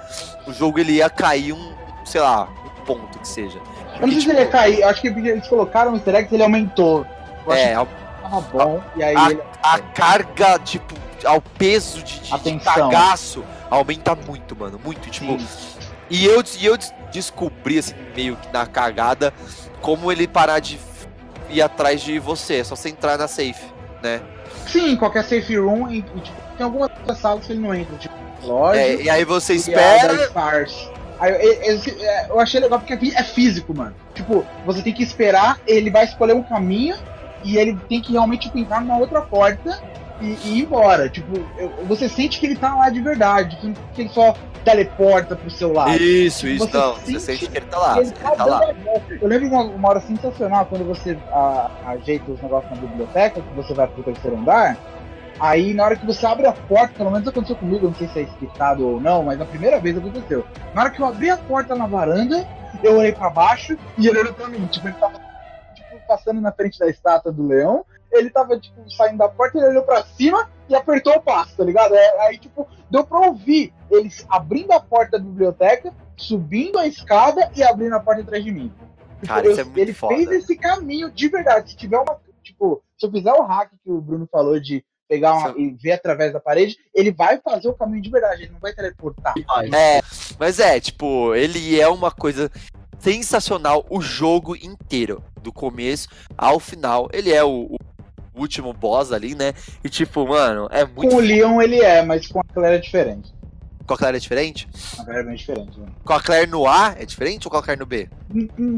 o jogo ele ia cair um, sei lá, um ponto que seja. Eu não sei se ele ia cair, acho que eles colocaram o Mr. X ele aumentou. Eu É, acho que bom, e aí a, ele. a carga, tipo, ao peso de, de, A de cagaço aumenta muito, mano. Muito. Tipo, Sim. E eu, e eu des- descobri, assim, meio que na cagada, como ele parar de ir atrás de você. É só você entrar na safe, né? Sim, qualquer safe room, e, tipo, tem algumas salas que ele não entra, tipo, loja. É, e aí você espera. Aí, eu, eu- eu achei legal porque aqui é físico, mano. Tipo, você tem que esperar, ele vai escolher um caminho e ele tem que realmente tipo, entrar numa outra porta e, e ir embora. Tipo, você sente que ele tá lá de verdade, que, que ele só teleporta pro seu lado. Isso, isso, Você não. sente Você sente que ele tá lá. Ele Ele tá lá. Eu lembro uma, uma hora sensacional quando você a- ajeita os negócios na biblioteca, que você vai pro terceiro andar. Aí na hora que você abre a porta, pelo menos aconteceu comigo, não sei se é explicado ou não, mas a primeira vez aconteceu. Na hora que eu abri a porta na varanda, eu olhei pra baixo e ele olhou pra mim. Tipo, ele tava tipo, passando na frente da estátua do leão. Ele tava, tipo, saindo da porta, ele olhou pra cima e apertou o passo, tá ligado? É, Aí, tipo, deu pra ouvir eles abrindo a porta da biblioteca, subindo a escada e abrindo a porta atrás de mim. Tipo, Cara, isso é muito ele foda. fez esse caminho de verdade. Se tiver uma. Tipo, se eu fizer o hack que o Bruno falou de pegar uma, e ver através da parede, ele vai fazer o caminho de verdade, ele não vai teleportar. É, mas é, tipo, ele é uma coisa sensacional o jogo inteiro, do começo ao final. Ele é o, o último boss ali, né? E tipo, mano, é muito. Com o Leon ele é, mas com a Claire é diferente. Com a Claire é diferente? A Claire é bem diferente. Né? Com a Claire no A é diferente ou com a Claire no B?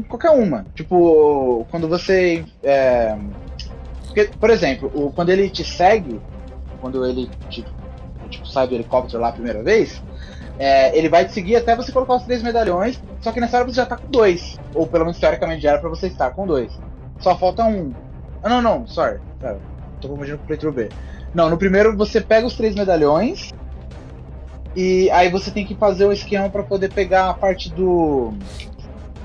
Qualquer uma. Tipo, quando você. é, porque, por exemplo, o- quando ele te segue, quando ele te, tipo, sai do helicóptero lá a primeira vez, é, ele vai te seguir até você colocar os três medalhões, só que nessa hora você já tá com dois. Ou pelo menos teoricamente já era pra você estar com dois. Só falta um. Ah, não, não, sorry. Pera, tô confundindo com o playthrough B. Não, no primeiro você pega os três medalhões. E aí você tem que fazer o esquema pra poder pegar a parte do.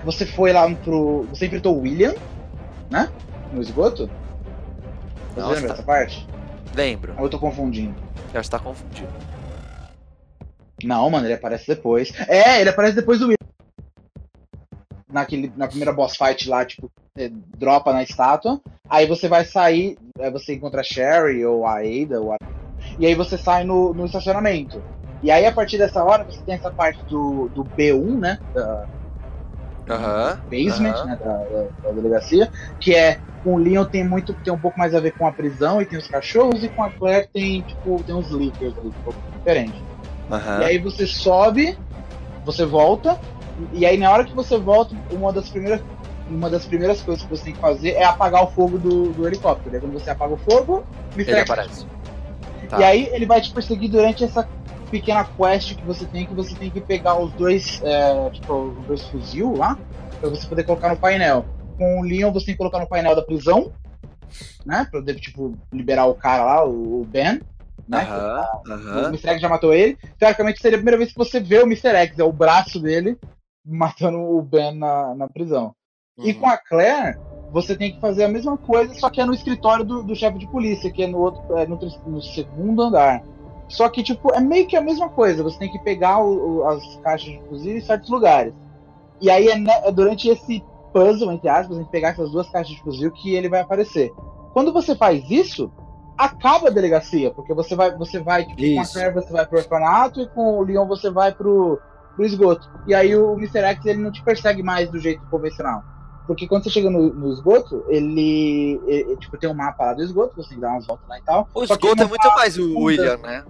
Você foi lá pro. Você enfrentou o William, né? No esgoto? Você Nossa, lembra tá- dessa parte? Lembro. Ou eu tô confundindo? Já está confundido. Não, mano, ele aparece depois. É, ele aparece depois do William. Naquele, na primeira boss fight lá, tipo, você dropa na estátua. Aí você vai sair, aí você encontra a Sherry ou a Ada, ou a- e aí você sai no, no estacionamento. E aí a partir dessa hora você tem essa parte do, do B1, né? Da, Aham. basement, aham. né, da, da- da delegacia, que é com o Leon tem muito tem um pouco mais a ver com a prisão e tem os cachorros e com a Claire tem tipo tem uns leakers ali, um pouco diferente. Aham. E aí você sobe, você volta e aí na hora que você volta, uma das primeiras uma das primeiras coisas que você tem que fazer é apagar o fogo do, do helicóptero. Aí quando você apaga o fogo, me Ele aparece. Tá. e aí ele vai te perseguir durante essa pequena quest que você tem, que você tem que pegar os dois, é, tipo, os dois fuzil lá, pra você poder colocar no painel. Com o Leon você tem que colocar no painel da prisão, né? Pra poder, tipo, liberar o cara lá, o o Ben, né? Aham. O Aham. Mr. X já matou ele. Teoricamente seria a primeira vez que você vê o Mr. X, é o braço dele matando o Ben na, na prisão. E Uhum. com a Claire, você tem que fazer a mesma coisa, só que é no escritório do, do chefe de polícia, que é no outro, é no, no segundo andar. Só que, tipo, é meio que a mesma coisa. Você tem que pegar o- o- as caixas de fuzil em certos lugares. E aí é, ne- é durante esse puzzle, entre aspas, gente pegar essas duas caixas de fuzil que ele vai aparecer. Quando você faz isso, acaba a delegacia, porque você vai, você vai tipo, com a. Claire você vai pro orfanato e com o Leon você vai pro, pro esgoto. E aí o Mr. X ele não te persegue mais do jeito convencional. Porque quando você chega no, no esgoto, ele, ele- Tipo, tem um mapa lá do esgoto, você tem que dar umas voltas lá e tal. O esgoto é muito tá- mais o. William, né?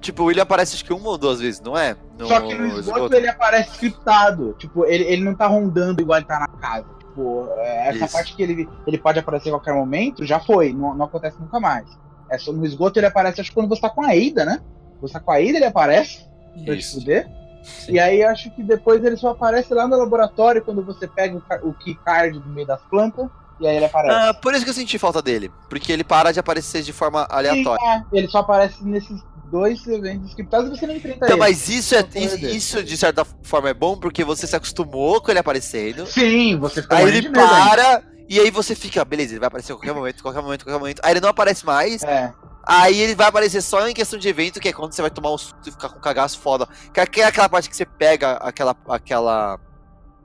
Tipo, o William aparece acho que uma ou duas vezes, não é? No Só que no esgoto, ele aparece scriptado. Tipo, ele, ele não tá rondando igual ele tá na casa. Tipo, é, essa Isso. parte que ele, ele pode aparecer a qualquer momento, já foi. Não, não acontece nunca mais. É só no esgoto ele aparece, acho que quando você tá com a Ada, né? Você tá com a Ada, ele aparece pra te Isso. fuder. Sim. E aí acho que depois ele só aparece lá no laboratório quando você pega o, o keycard do meio das plantas. E aí ele aparece. Ah, por isso que eu senti falta dele. Porque ele para de aparecer de forma aleatória. Sim, é, ele só aparece nesses dois eventos scriptados e você não enfrenta Então, ele. mas isso, é, isso de certa forma é bom porque você se acostumou com ele aparecendo. Sim, você fica Aí ele ainda. para E aí você fica, beleza, ele vai aparecer a qualquer momento, qualquer momento, qualquer momento. Aí ele não aparece mais. É. Aí ele vai aparecer só em questão de evento, que é quando você vai tomar um susto e ficar com um cagaço foda. Que é aquela parte que você pega aquela. aquela.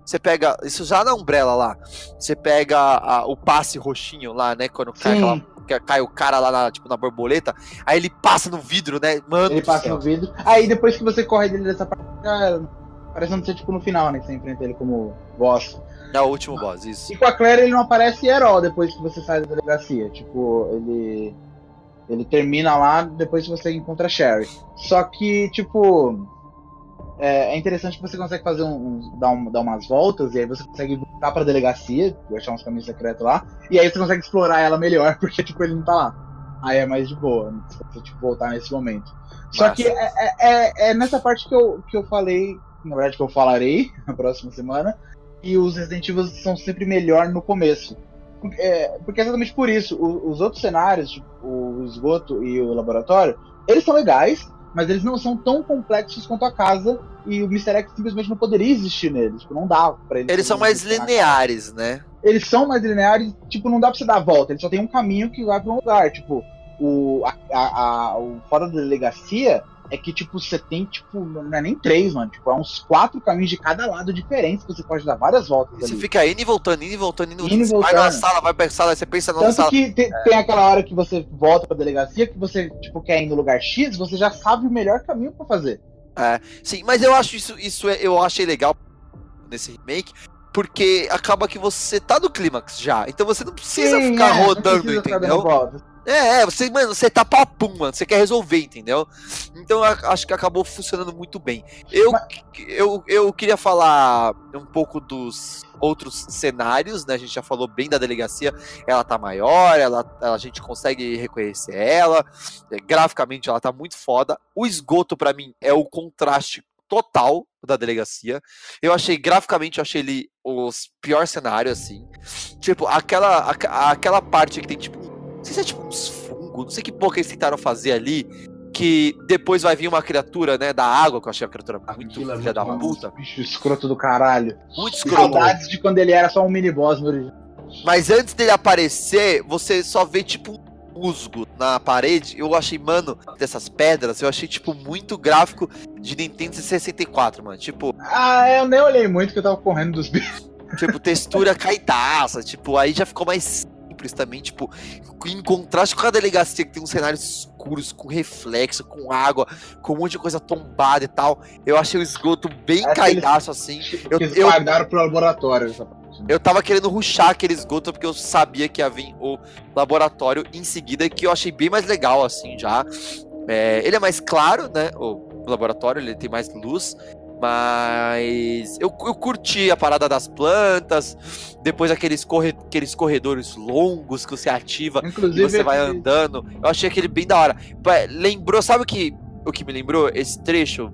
Você pega. Isso já na Umbrella lá. Você pega a- o passe roxinho lá, né? Quando cai, aquela, que cai o cara lá, na, tipo, na borboleta. Aí ele passa no vidro, né? Mano. Ele passa céu. no vidro. Aí depois que você corre dele dessa parte, parecendo ser tipo no final, né? Que você enfrenta ele como boss. É o último boss, isso. E com a Claire ele não aparece all depois que você sai da delegacia. Tipo, ele. Ele termina lá depois que você encontra a Sherry. Só que, tipo. É, é interessante que você consegue fazer um, um- dar, um- dar umas voltas e aí você consegue voltar pra delegacia, achar uns caminhos secretos lá, e aí você consegue explorar ela melhor, porque tipo, ele não tá lá. Aí é mais de boa, né, se você tipo, voltar nesse momento. Só Massa. que é, é- é- é nessa parte que eu, que eu falei, na verdade que eu falarei na próxima semana, e os Resident Evil são sempre melhor no começo. Porque é, porque é exatamente por isso. o- os outros cenários, tipo, o esgoto e o laboratório, eles são legais, mas eles não são tão complexos quanto a casa, e o Mr. X simplesmente não poderia existir neles. Tipo, não dá pra eles. Eles são mais lineares, né? Eles são mais lineares, tipo, não dá pra você dar a volta, ele só tem um caminho que vai pra um lugar. Tipo, o, a, a, a- o fora da delegacia é que, tipo, você tem, tipo, não é nem três, mano. Tipo, é uns quatro caminhos de cada lado diferentes que você pode dar várias voltas Você ali. fica indo e voltando, indo e voltando, indo, Indo e Você vai na voltando. sala, vai pra sala, você pensa na Tanto sala. que te- tem aquela hora que você volta pra delegacia, que você, tipo, quer ir no lugar X, você já sabe o melhor caminho pra fazer. Sim, mas eu acho isso, isso é- eu achei legal nesse remake, porque acaba que você tá no clímax já. Então você não precisa Sim, ficar é, rodando, precisa entendeu? É, é, você, mano, você tá papum, mano. Você quer resolver, entendeu? Então eu acho que acabou funcionando muito bem. Eu, eu, eu queria falar um pouco dos outros cenários, né? A gente já falou bem da delegacia. Ela tá maior, ela, a gente consegue reconhecer ela. é, graficamente ela tá muito foda. O esgoto, pra mim, é o contraste total da delegacia. Eu achei, graficamente, eu achei ele os pior cenário, assim. Tipo, aquela, aca- aquela parte que tem, tipo, sei se é tipo uns fungos, não sei que porra que eles tentaram fazer ali, que depois vai vir uma criatura, né, da água, que eu achei a criatura muito Aquilo é filha da puta. Bicho escroto do caralho. Muito escroto. Saudades de quando ele era só um mini boss no original. Mas antes dele aparecer, você só vê, tipo, um musgo na parede. Eu achei, mano, dessas pedras, eu achei, tipo, muito gráfico de Nintendo 64, mano. Tipo, Ah, eu nem olhei muito que eu tava correndo dos bichos. tipo, textura caetaça, tipo, aí já ficou mais simples também, tipo, em contraste com a delegacia que tem uns cenários escuros, com reflexo, com água, com um monte de coisa tombada e tal. Eu achei o esgoto bem que caidaço assim. Eu- Eles eu- guardaram pro laboratório essa parte. né? Eu tava querendo ruxar aquele esgoto porque eu sabia que ia vir o laboratório em seguida, que eu achei bem mais legal, assim, já. É, ele é mais claro, né? O laboratório, ele tem mais luz. Mas eu, eu curti a parada das plantas, depois aqueles, corre, aqueles corredores longos que você ativa e Inclusive, você vai andando. Eu achei aquele bem da hora. Lembrou, sabe o que, o que me lembrou? Esse trecho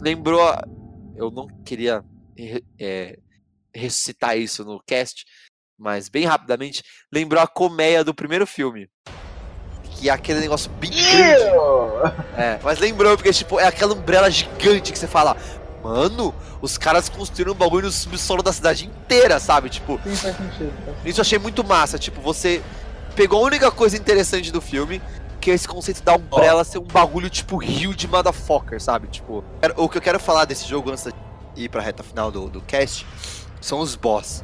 lembrou. Eu não queria é, ressuscitar isso no cast, mas bem rapidamente, lembrou a colmeia do primeiro filme. Que é aquele negócio bem grande. É, mas lembrou, porque tipo, é aquela umbrella gigante que você fala. Mano, os caras construíram um bagulho no subsolo da cidade inteira, sabe? Tipo, Sim, faz sentido. faz isso eu achei muito massa. Tipo, você pegou a única coisa interessante do filme, que é esse conceito da Umbrella ser um bagulho tipo rio de motherfucker, sabe? Tipo, o que eu quero falar desse jogo antes de ir pra reta final do, do cast são os boss.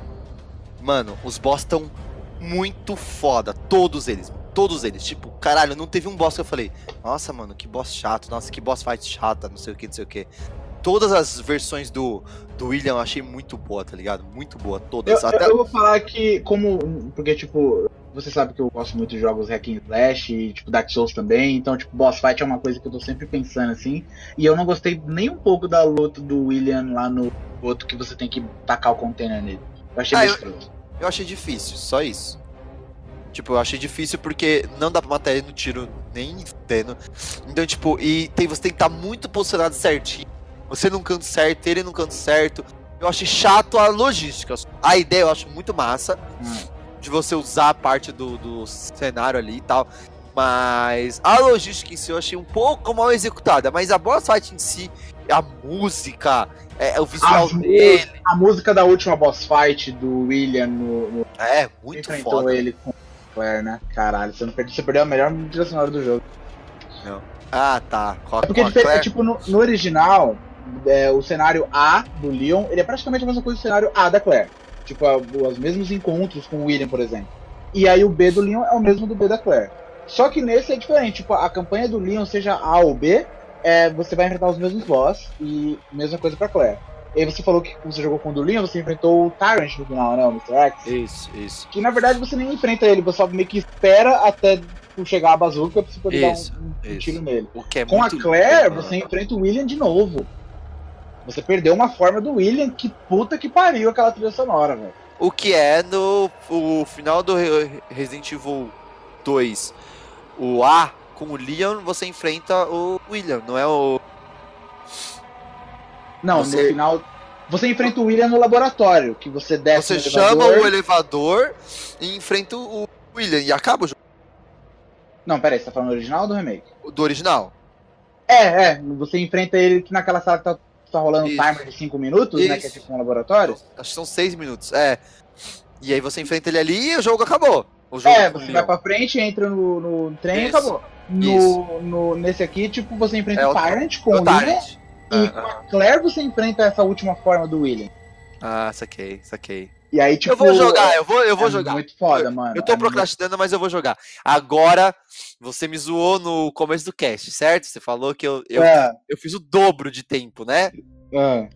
Mano, os boss estão muito foda. Todos eles. Todos eles. Tipo, caralho, não teve um boss que eu falei, nossa, mano, que boss chato, nossa, que boss fight chata, não sei o que, não sei o que. Todas as versões do, do William eu achei muito boa, tá ligado? Muito boa, todas. eu- Até eu vou falar que, como. Porque, tipo, você sabe que eu gosto muito de jogos hack and slash e, tipo, Dark Souls também. Então, tipo, boss fight é uma coisa que eu tô sempre pensando assim. E eu não gostei nem um pouco da luta do William lá no outro que você tem que tacar o container nele. Eu achei Ah, meio eu-. Eu achei difícil, só isso. Tipo, eu achei difícil porque não dá pra matar ele no tiro nem tendo. Então, tipo, e tem, você tem que estar muito posicionado certinho. Você num canto certo, ele num canto certo. Eu achei chato a logística. A ideia eu acho muito massa. Hum. De você usar a parte do, do cenário ali e tal. Mas a logística em si eu achei um pouco mal executada. Mas a boss fight em si, a música, é, o visual mu- dele. A música da última boss fight do William no, no É, muito enfrentou foda. ele com o Claire, né? Caralho, você não perdeu, você perdeu a melhor trilha sonora do jogo. Ah, tá. Com a, É porque com a Claire. tipo, no, no original, é, o cenário A do Leon, ele é praticamente a mesma coisa do cenário A da Claire. Tipo, a- os mesmos encontros com o William, por exemplo. E aí o B do Leon é o mesmo do B da Claire. Só que nesse é diferente, tipo, a campanha do Leon, seja A ou B, é, você vai enfrentar os mesmos boss e mesma coisa pra Claire. E aí você falou que você jogou com o do Leon, você enfrentou o Tyrant no final, né, o Mr. X? Isso, isso. Que na verdade você nem enfrenta ele, você só meio que espera até chegar a bazuca pra você poder Isso, dar um, um tiro nele. É Com a Claire, lindo, você enfrenta o William de novo. Você perdeu uma forma do William, que puta que pariu aquela trilha sonora, velho. O que é no o final do Re- Resident Evil 2. O A com o Leon, você enfrenta o William, não é o. Não, Você- no final. Você enfrenta o William no laboratório, que você desce Você chama elevador. o elevador e enfrenta o William e acaba o jogo Não, peraí, você tá falando do original ou do remake? do original. É, é. Você enfrenta ele que naquela sala que tá, tá rolando um Isso. timer de 5 minutos, né? Que é Isso. tipo um laboratório. Acho que são seis minutos. É. E aí você enfrenta ele ali e o jogo acabou. O jogo É, você vai pra frente, entra no, no trem Isso. e acabou. No, no, nesse aqui, tipo, você enfrenta É o Tyrant com É o William. E Ah, com a Claire você enfrenta essa última forma do William. Ah, saquei, saquei. E aí, tipo. eu vou jogar, eu vou, eu vou é jogar. muito foda, mano. Eu tô É procrastinando, mas eu vou jogar. Agora, você me zoou no começo do cast, certo? Você falou que eu, eu, muito- É, eu fiz o dobro de tempo, né? é.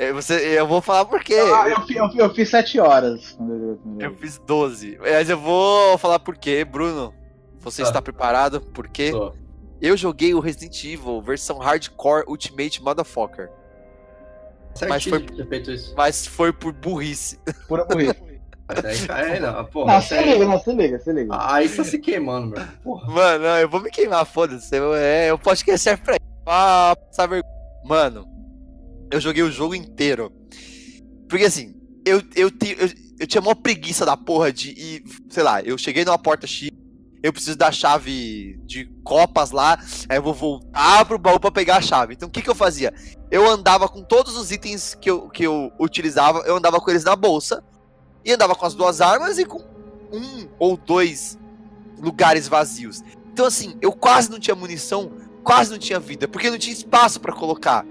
É, Você, eu vou falar por quê. Ah, eu, eu, eu fiz 7 horas. eu Eu fiz 12. Mas eu vou falar por quê, Bruno. Você Tá. está preparado? Porque Tô. eu joguei o Resident Evil versão Hardcore Ultimate Motherfucker. Mas foi-. Mas foi por burrice. Pura burrice. Aí, é, não, porra. Não, você se liga, não, se liga, se liga. Aí você tá se queimando. Porra. Mano, não, eu vou me queimar, foda-se. Eu, é, eu posso que serve pra isso. Pra passar vergonha. Mano, eu joguei o jogo inteiro. Porque assim, eu, eu, te- eu, eu tinha mó preguiça da porra de ir. Sei lá, eu cheguei numa porta X. Eu preciso da chave de copas lá. Aí eu vou voltar pro baú pra pegar a chave. Então o que, que eu fazia? Eu andava com todos os itens que eu, que eu utilizava, eu andava com eles na bolsa. E andava com as duas armas e com um ou dois lugares vazios. Então, assim, eu quase não tinha munição, quase não tinha vida, porque não tinha espaço pra colocar.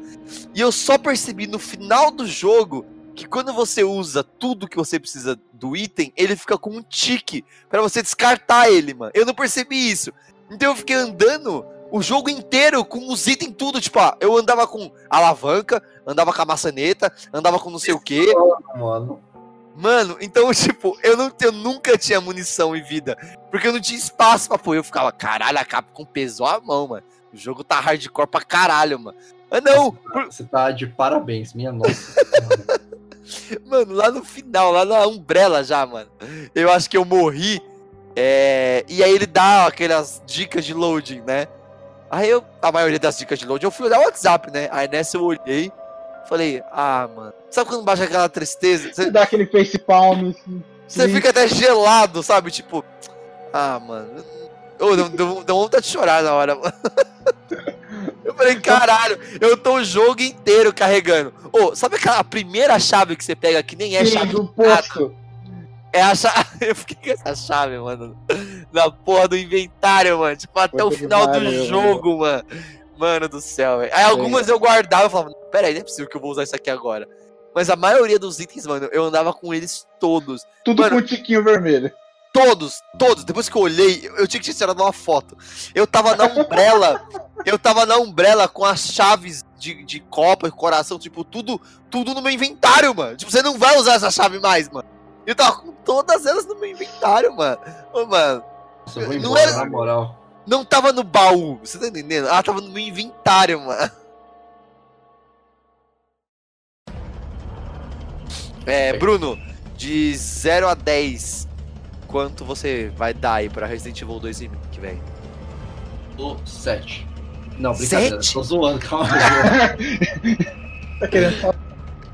E eu só percebi no final do jogo que quando você usa tudo que você precisa do item, ele fica com um tique pra você descartar ele, mano. Eu não percebi isso. Então eu fiquei andando o jogo inteiro com os itens tudo, tipo, ah, eu andava com alavanca, andava com a maçaneta, andava com não sei o quê. Mano. Mano, então, tipo, eu, não, eu nunca tinha munição e vida. Porque eu não tinha espaço pra pôr. Eu ficava, caralho, a Capcom pesou a mão, mano. O jogo tá hardcore pra caralho, mano. Ah, não! Você tá de parabéns, minha nossa. Mano, lá no final, lá na Umbrella já, mano. Eu acho que eu morri. é, E aí ele dá aquelas dicas de loading, né? Aí eu, a maioria das dicas de loading, eu fui olhar o WhatsApp, né? Aí nessa eu olhei, falei, ah, mano. Sabe quando baixa aquela tristeza? Você- dá aquele face palm. assim, Você fica até gelado, sabe? Tipo, ah, mano. Ô, deu, deu, deu vontade de chorar na hora, mano. Falei, caralho, eu tô o jogo inteiro carregando. Ô, sabe aquela primeira chave que você pega que nem é Sim, chave? do posto. É a chave. Eu fiquei com essa chave, mano. Na porra do inventário, mano. Tipo, até o Puta que final do jogo, mano. Mano do céu, velho. Aí algumas eu guardava e falava, pera aí, não é possível que eu vou usar isso aqui agora. Mas a maioria dos itens, mano, eu andava com eles todos. Tudo Mano. com tiquinho vermelho. Todos, todos. Depois que eu olhei, eu, tinha que tirado uma foto. Eu tava na Umbrella, eu tava na Umbrella com as chaves de, de copa e coração, tipo, tudo, tudo no meu inventário, mano. Tipo, você não vai usar essa chave mais, mano. Eu tava com todas elas no meu inventário, mano. Ô, mano, Nossa, eu vou Não embora, era- na moral. não tava no baú, você tá entendendo? Ah, tava no meu inventário, mano. É, Bruno, de 0 a 10, quanto você vai dar aí pra Resident Evil 2 Remake, velho? O 7. Não, brincadeira. Sete? Tô zoando, calma. Tá querendo falar.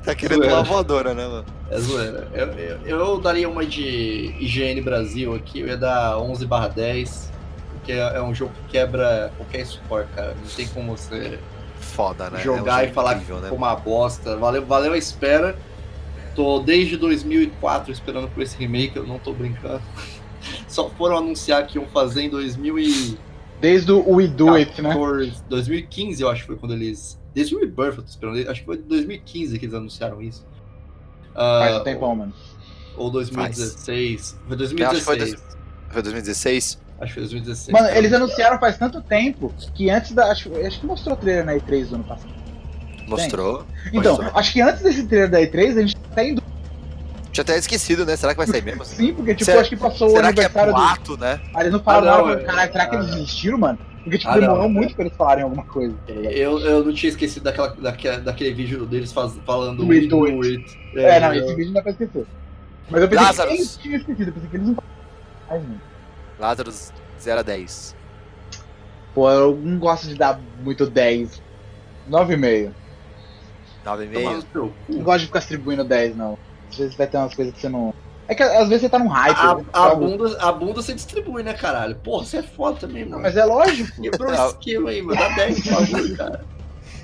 Tá querendo uma voadora, né, mano? É zoeira. Eu, eu, eu daria uma de IGN Brasil aqui, eu ia dar 11 barra 10, porque é, é um jogo que quebra qualquer score, cara. Não tem como você foda, né? jogar É um e falar que incrível, ficou uma bosta. Valeu, valeu a espera. Tô desde 2004 esperando por esse remake, eu não tô brincando. Só foram anunciar que iam fazer em 2014, Desde o We Do It, né? 2015, eu acho que foi quando eles. Desde o Rebirth, eu tô esperando. Acho que foi em 2015 que eles anunciaram isso. Faz Ah, um tempão, mano. Ou 2016. Foi Eu acho que foi 2016. Foi 2016? Acho que foi 2016. Mano, eles anunciaram faz tanto tempo que antes da. Acho, acho que mostrou o trailer na E3 do ano passado. Mostrou. Então, Mostrou. acho que antes desse trailer da E3, a gente tá indo Tinha até esquecido, né? Será que vai sair mesmo? sim, porque, tipo, Será- acho que passou o é aniversário do. boato, né? Aí eles não falaram Ah, não, nada, é- caralho, será que ah, eles não. desistiram, mano? Porque, tipo, Ah, não, demorou é. muito pra eles falarem alguma coisa. tá? Eu, eu não tinha esquecido daquela, daquela, daquele vídeo deles faz- falando We do do it. É, não, eu- esse vídeo não dá pra esquecer. Mas eu pensei Lazarus. que eles tinham esquecido, eu pensei que eles não. Ai, mano. Lazarus 0 a 10. Pô, eu não gosto de dar muito 10. 9,5. 9,5. Tomar no seu Não gosto de ficar distribuindo 10, não. Às vezes vai ter umas coisas que você não. É que às vezes você tá num hype. A, né? a, bunda, a bunda você distribui, né, caralho? Porra, você é foda também, mano. Mas é lógico. Quebrou Não. o esquema aí, mano. Dá 10, por favor, cara.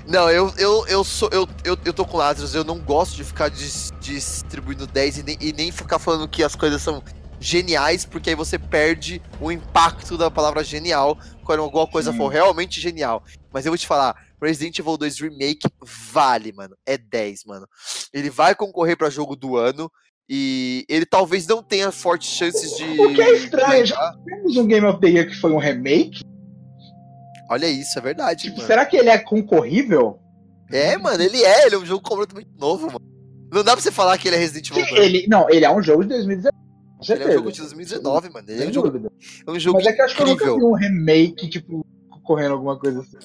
Não, eu, eu, eu sou. Eu, eu, eu tô com Lazarus, eu não gosto de ficar dis- distribuindo 10 e nem, e nem ficar falando que as coisas são geniais, porque aí você perde o impacto da palavra genial quando alguma coisa Sim. for realmente genial. Mas eu vou te falar, Resident Evil 2 Remake vale, mano. É 10, mano. Ele vai concorrer pra jogo do ano. E ele talvez não tenha fortes chances de. O que é estranho, ganhar. Temos um Game of the Year que foi um remake. Olha isso, é verdade. Tipo, será que ele é concorrível? É, mano, ele é, ele é um jogo completamente novo, mano. Não dá pra você falar que ele é Resident Evil Que 2. ele, não, ele é um jogo de 2019. Com Ele é um jogo de 2019, mano. Ele é um jogo, é um jogo Mas é que eu acho que eu nunca incrível. vi um remake, tipo, correndo alguma coisa assim.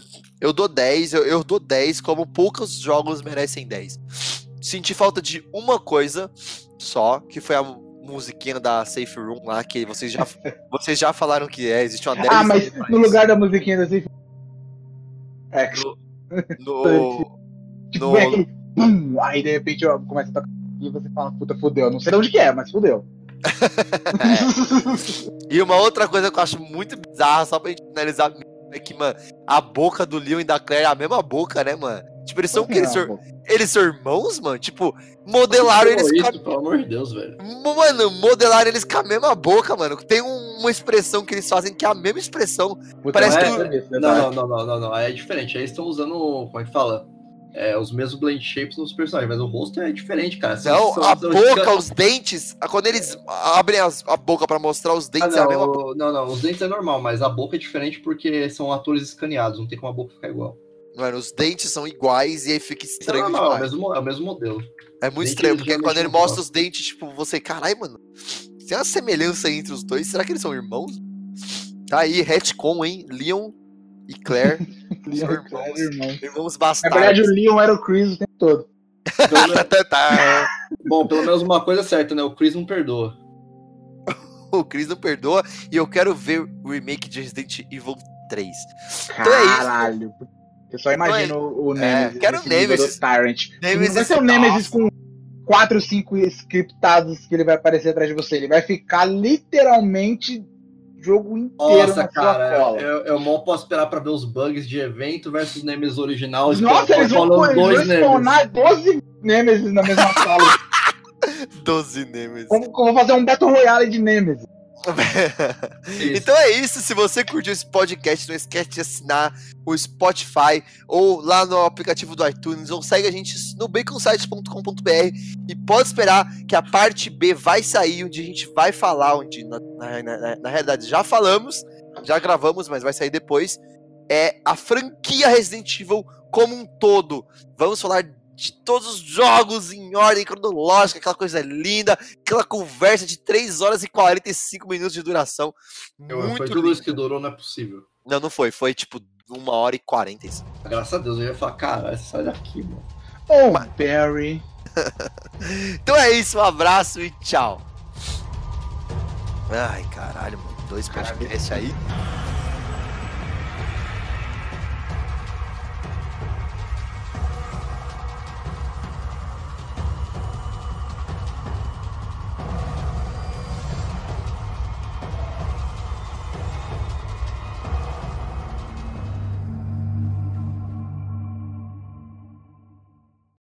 Eu dou 10, eu, eu dou 10 como poucos jogos merecem 10. Senti falta de uma coisa só, que foi a musiquinha da Safe Room lá, que vocês já, vocês já falaram que é, existe uma 10 Ah, mas no lugar da musiquinha da Safe É, No, no- aquele. Bum, aí de repente ó, começa a tocar. E você fala, puta, fudeu. Não sei de onde que é, mas fudeu. E uma outra coisa que eu acho muito bizarra, só pra gente finalizar, é que, mano, a boca do Leon e da Claire é a mesma boca, né, mano? Tipo, eles são o quê? Eles, são- Não, pô. eles são irmãos, mano? Tipo, modelaram eles Pô, com a isso, pelo amor de Deus, velho. Mano, modelaram eles com a mesma boca, mano. Tem um- uma expressão que eles fazem que é a mesma expressão. Puta, Parece não que é o- essa vez, né, Não, não, não, não, não, não. Aí é diferente. Aí eles estão usando, como é que fala? É, os mesmos blend shapes nos personagens, mas o rosto é diferente, cara. Não, são- a são- boca, os dentes. Quando eles abrem as- a boca pra mostrar os Ah, dentes, é a mesma não, não, não, os dentes é normal, mas a boca é diferente porque são atores escaneados, não tem como a boca ficar igual. Mano, os dentes são iguais e aí fica Isso é estranho normal, é o mesmo, é o mesmo modelo. É muito estranho, porque quando ele não mostra os dentes, tipo, você, caralho, mano. Tem uma semelhança entre os dois. Será que eles são irmãos? Tá aí, retcon, hein? Leon e Claire, Leon, irmãos. Claire, irmão. irmãos Na bastardos. verdade, o Leon era o Chris o tempo todo. Menos- Tá, tá. bom, pelo menos uma coisa é certa, né? O Chris não perdoa. O Chris não perdoa e eu quero ver o remake de Resident Evil 3. Então é isso. Caralho. Eu só imagino o Nemesis. É, quero o Nemesis. Tyrant. Nemesis, não vai ser o Nemesis com 4, 5 scriptados que ele vai aparecer atrás de você. Ele vai ficar literalmente jogo inteiro Nossa, na cara, sua cola. eu, eu mal posso esperar pra ver os bugs de evento versus Nemesis original. Nossa, eles vão, falando eles vão spawnar 12 Nemesis na mesma sala. 12 Nemesis. Vamos, vamos fazer um Battle Royale de Nemesis. Então é isso. Se você curtiu esse podcast, não esquece de assinar o Spotify ou lá no aplicativo do iTunes ou segue a gente no baconsite.com.br e pode esperar que a parte B vai sair, onde a gente vai falar, onde na, na, na- na realidade já falamos, já gravamos, mas vai sair depois. É a franquia Resident Evil como um todo. Vamos falar de todos os jogos em ordem cronológica, aquela coisa linda, aquela conversa de 3 horas e 45 minutos de duração. Eu- Muito foi tudo isso que durou, não é possível. Não, não foi. Foi tipo uma hora e 40. isso. Graças a Deus, eu ia falar, cara, sai daqui, mano. Oh, Barry. Então é isso, um abraço e tchau. Ai, caralho, mano. Dois podcasts aí.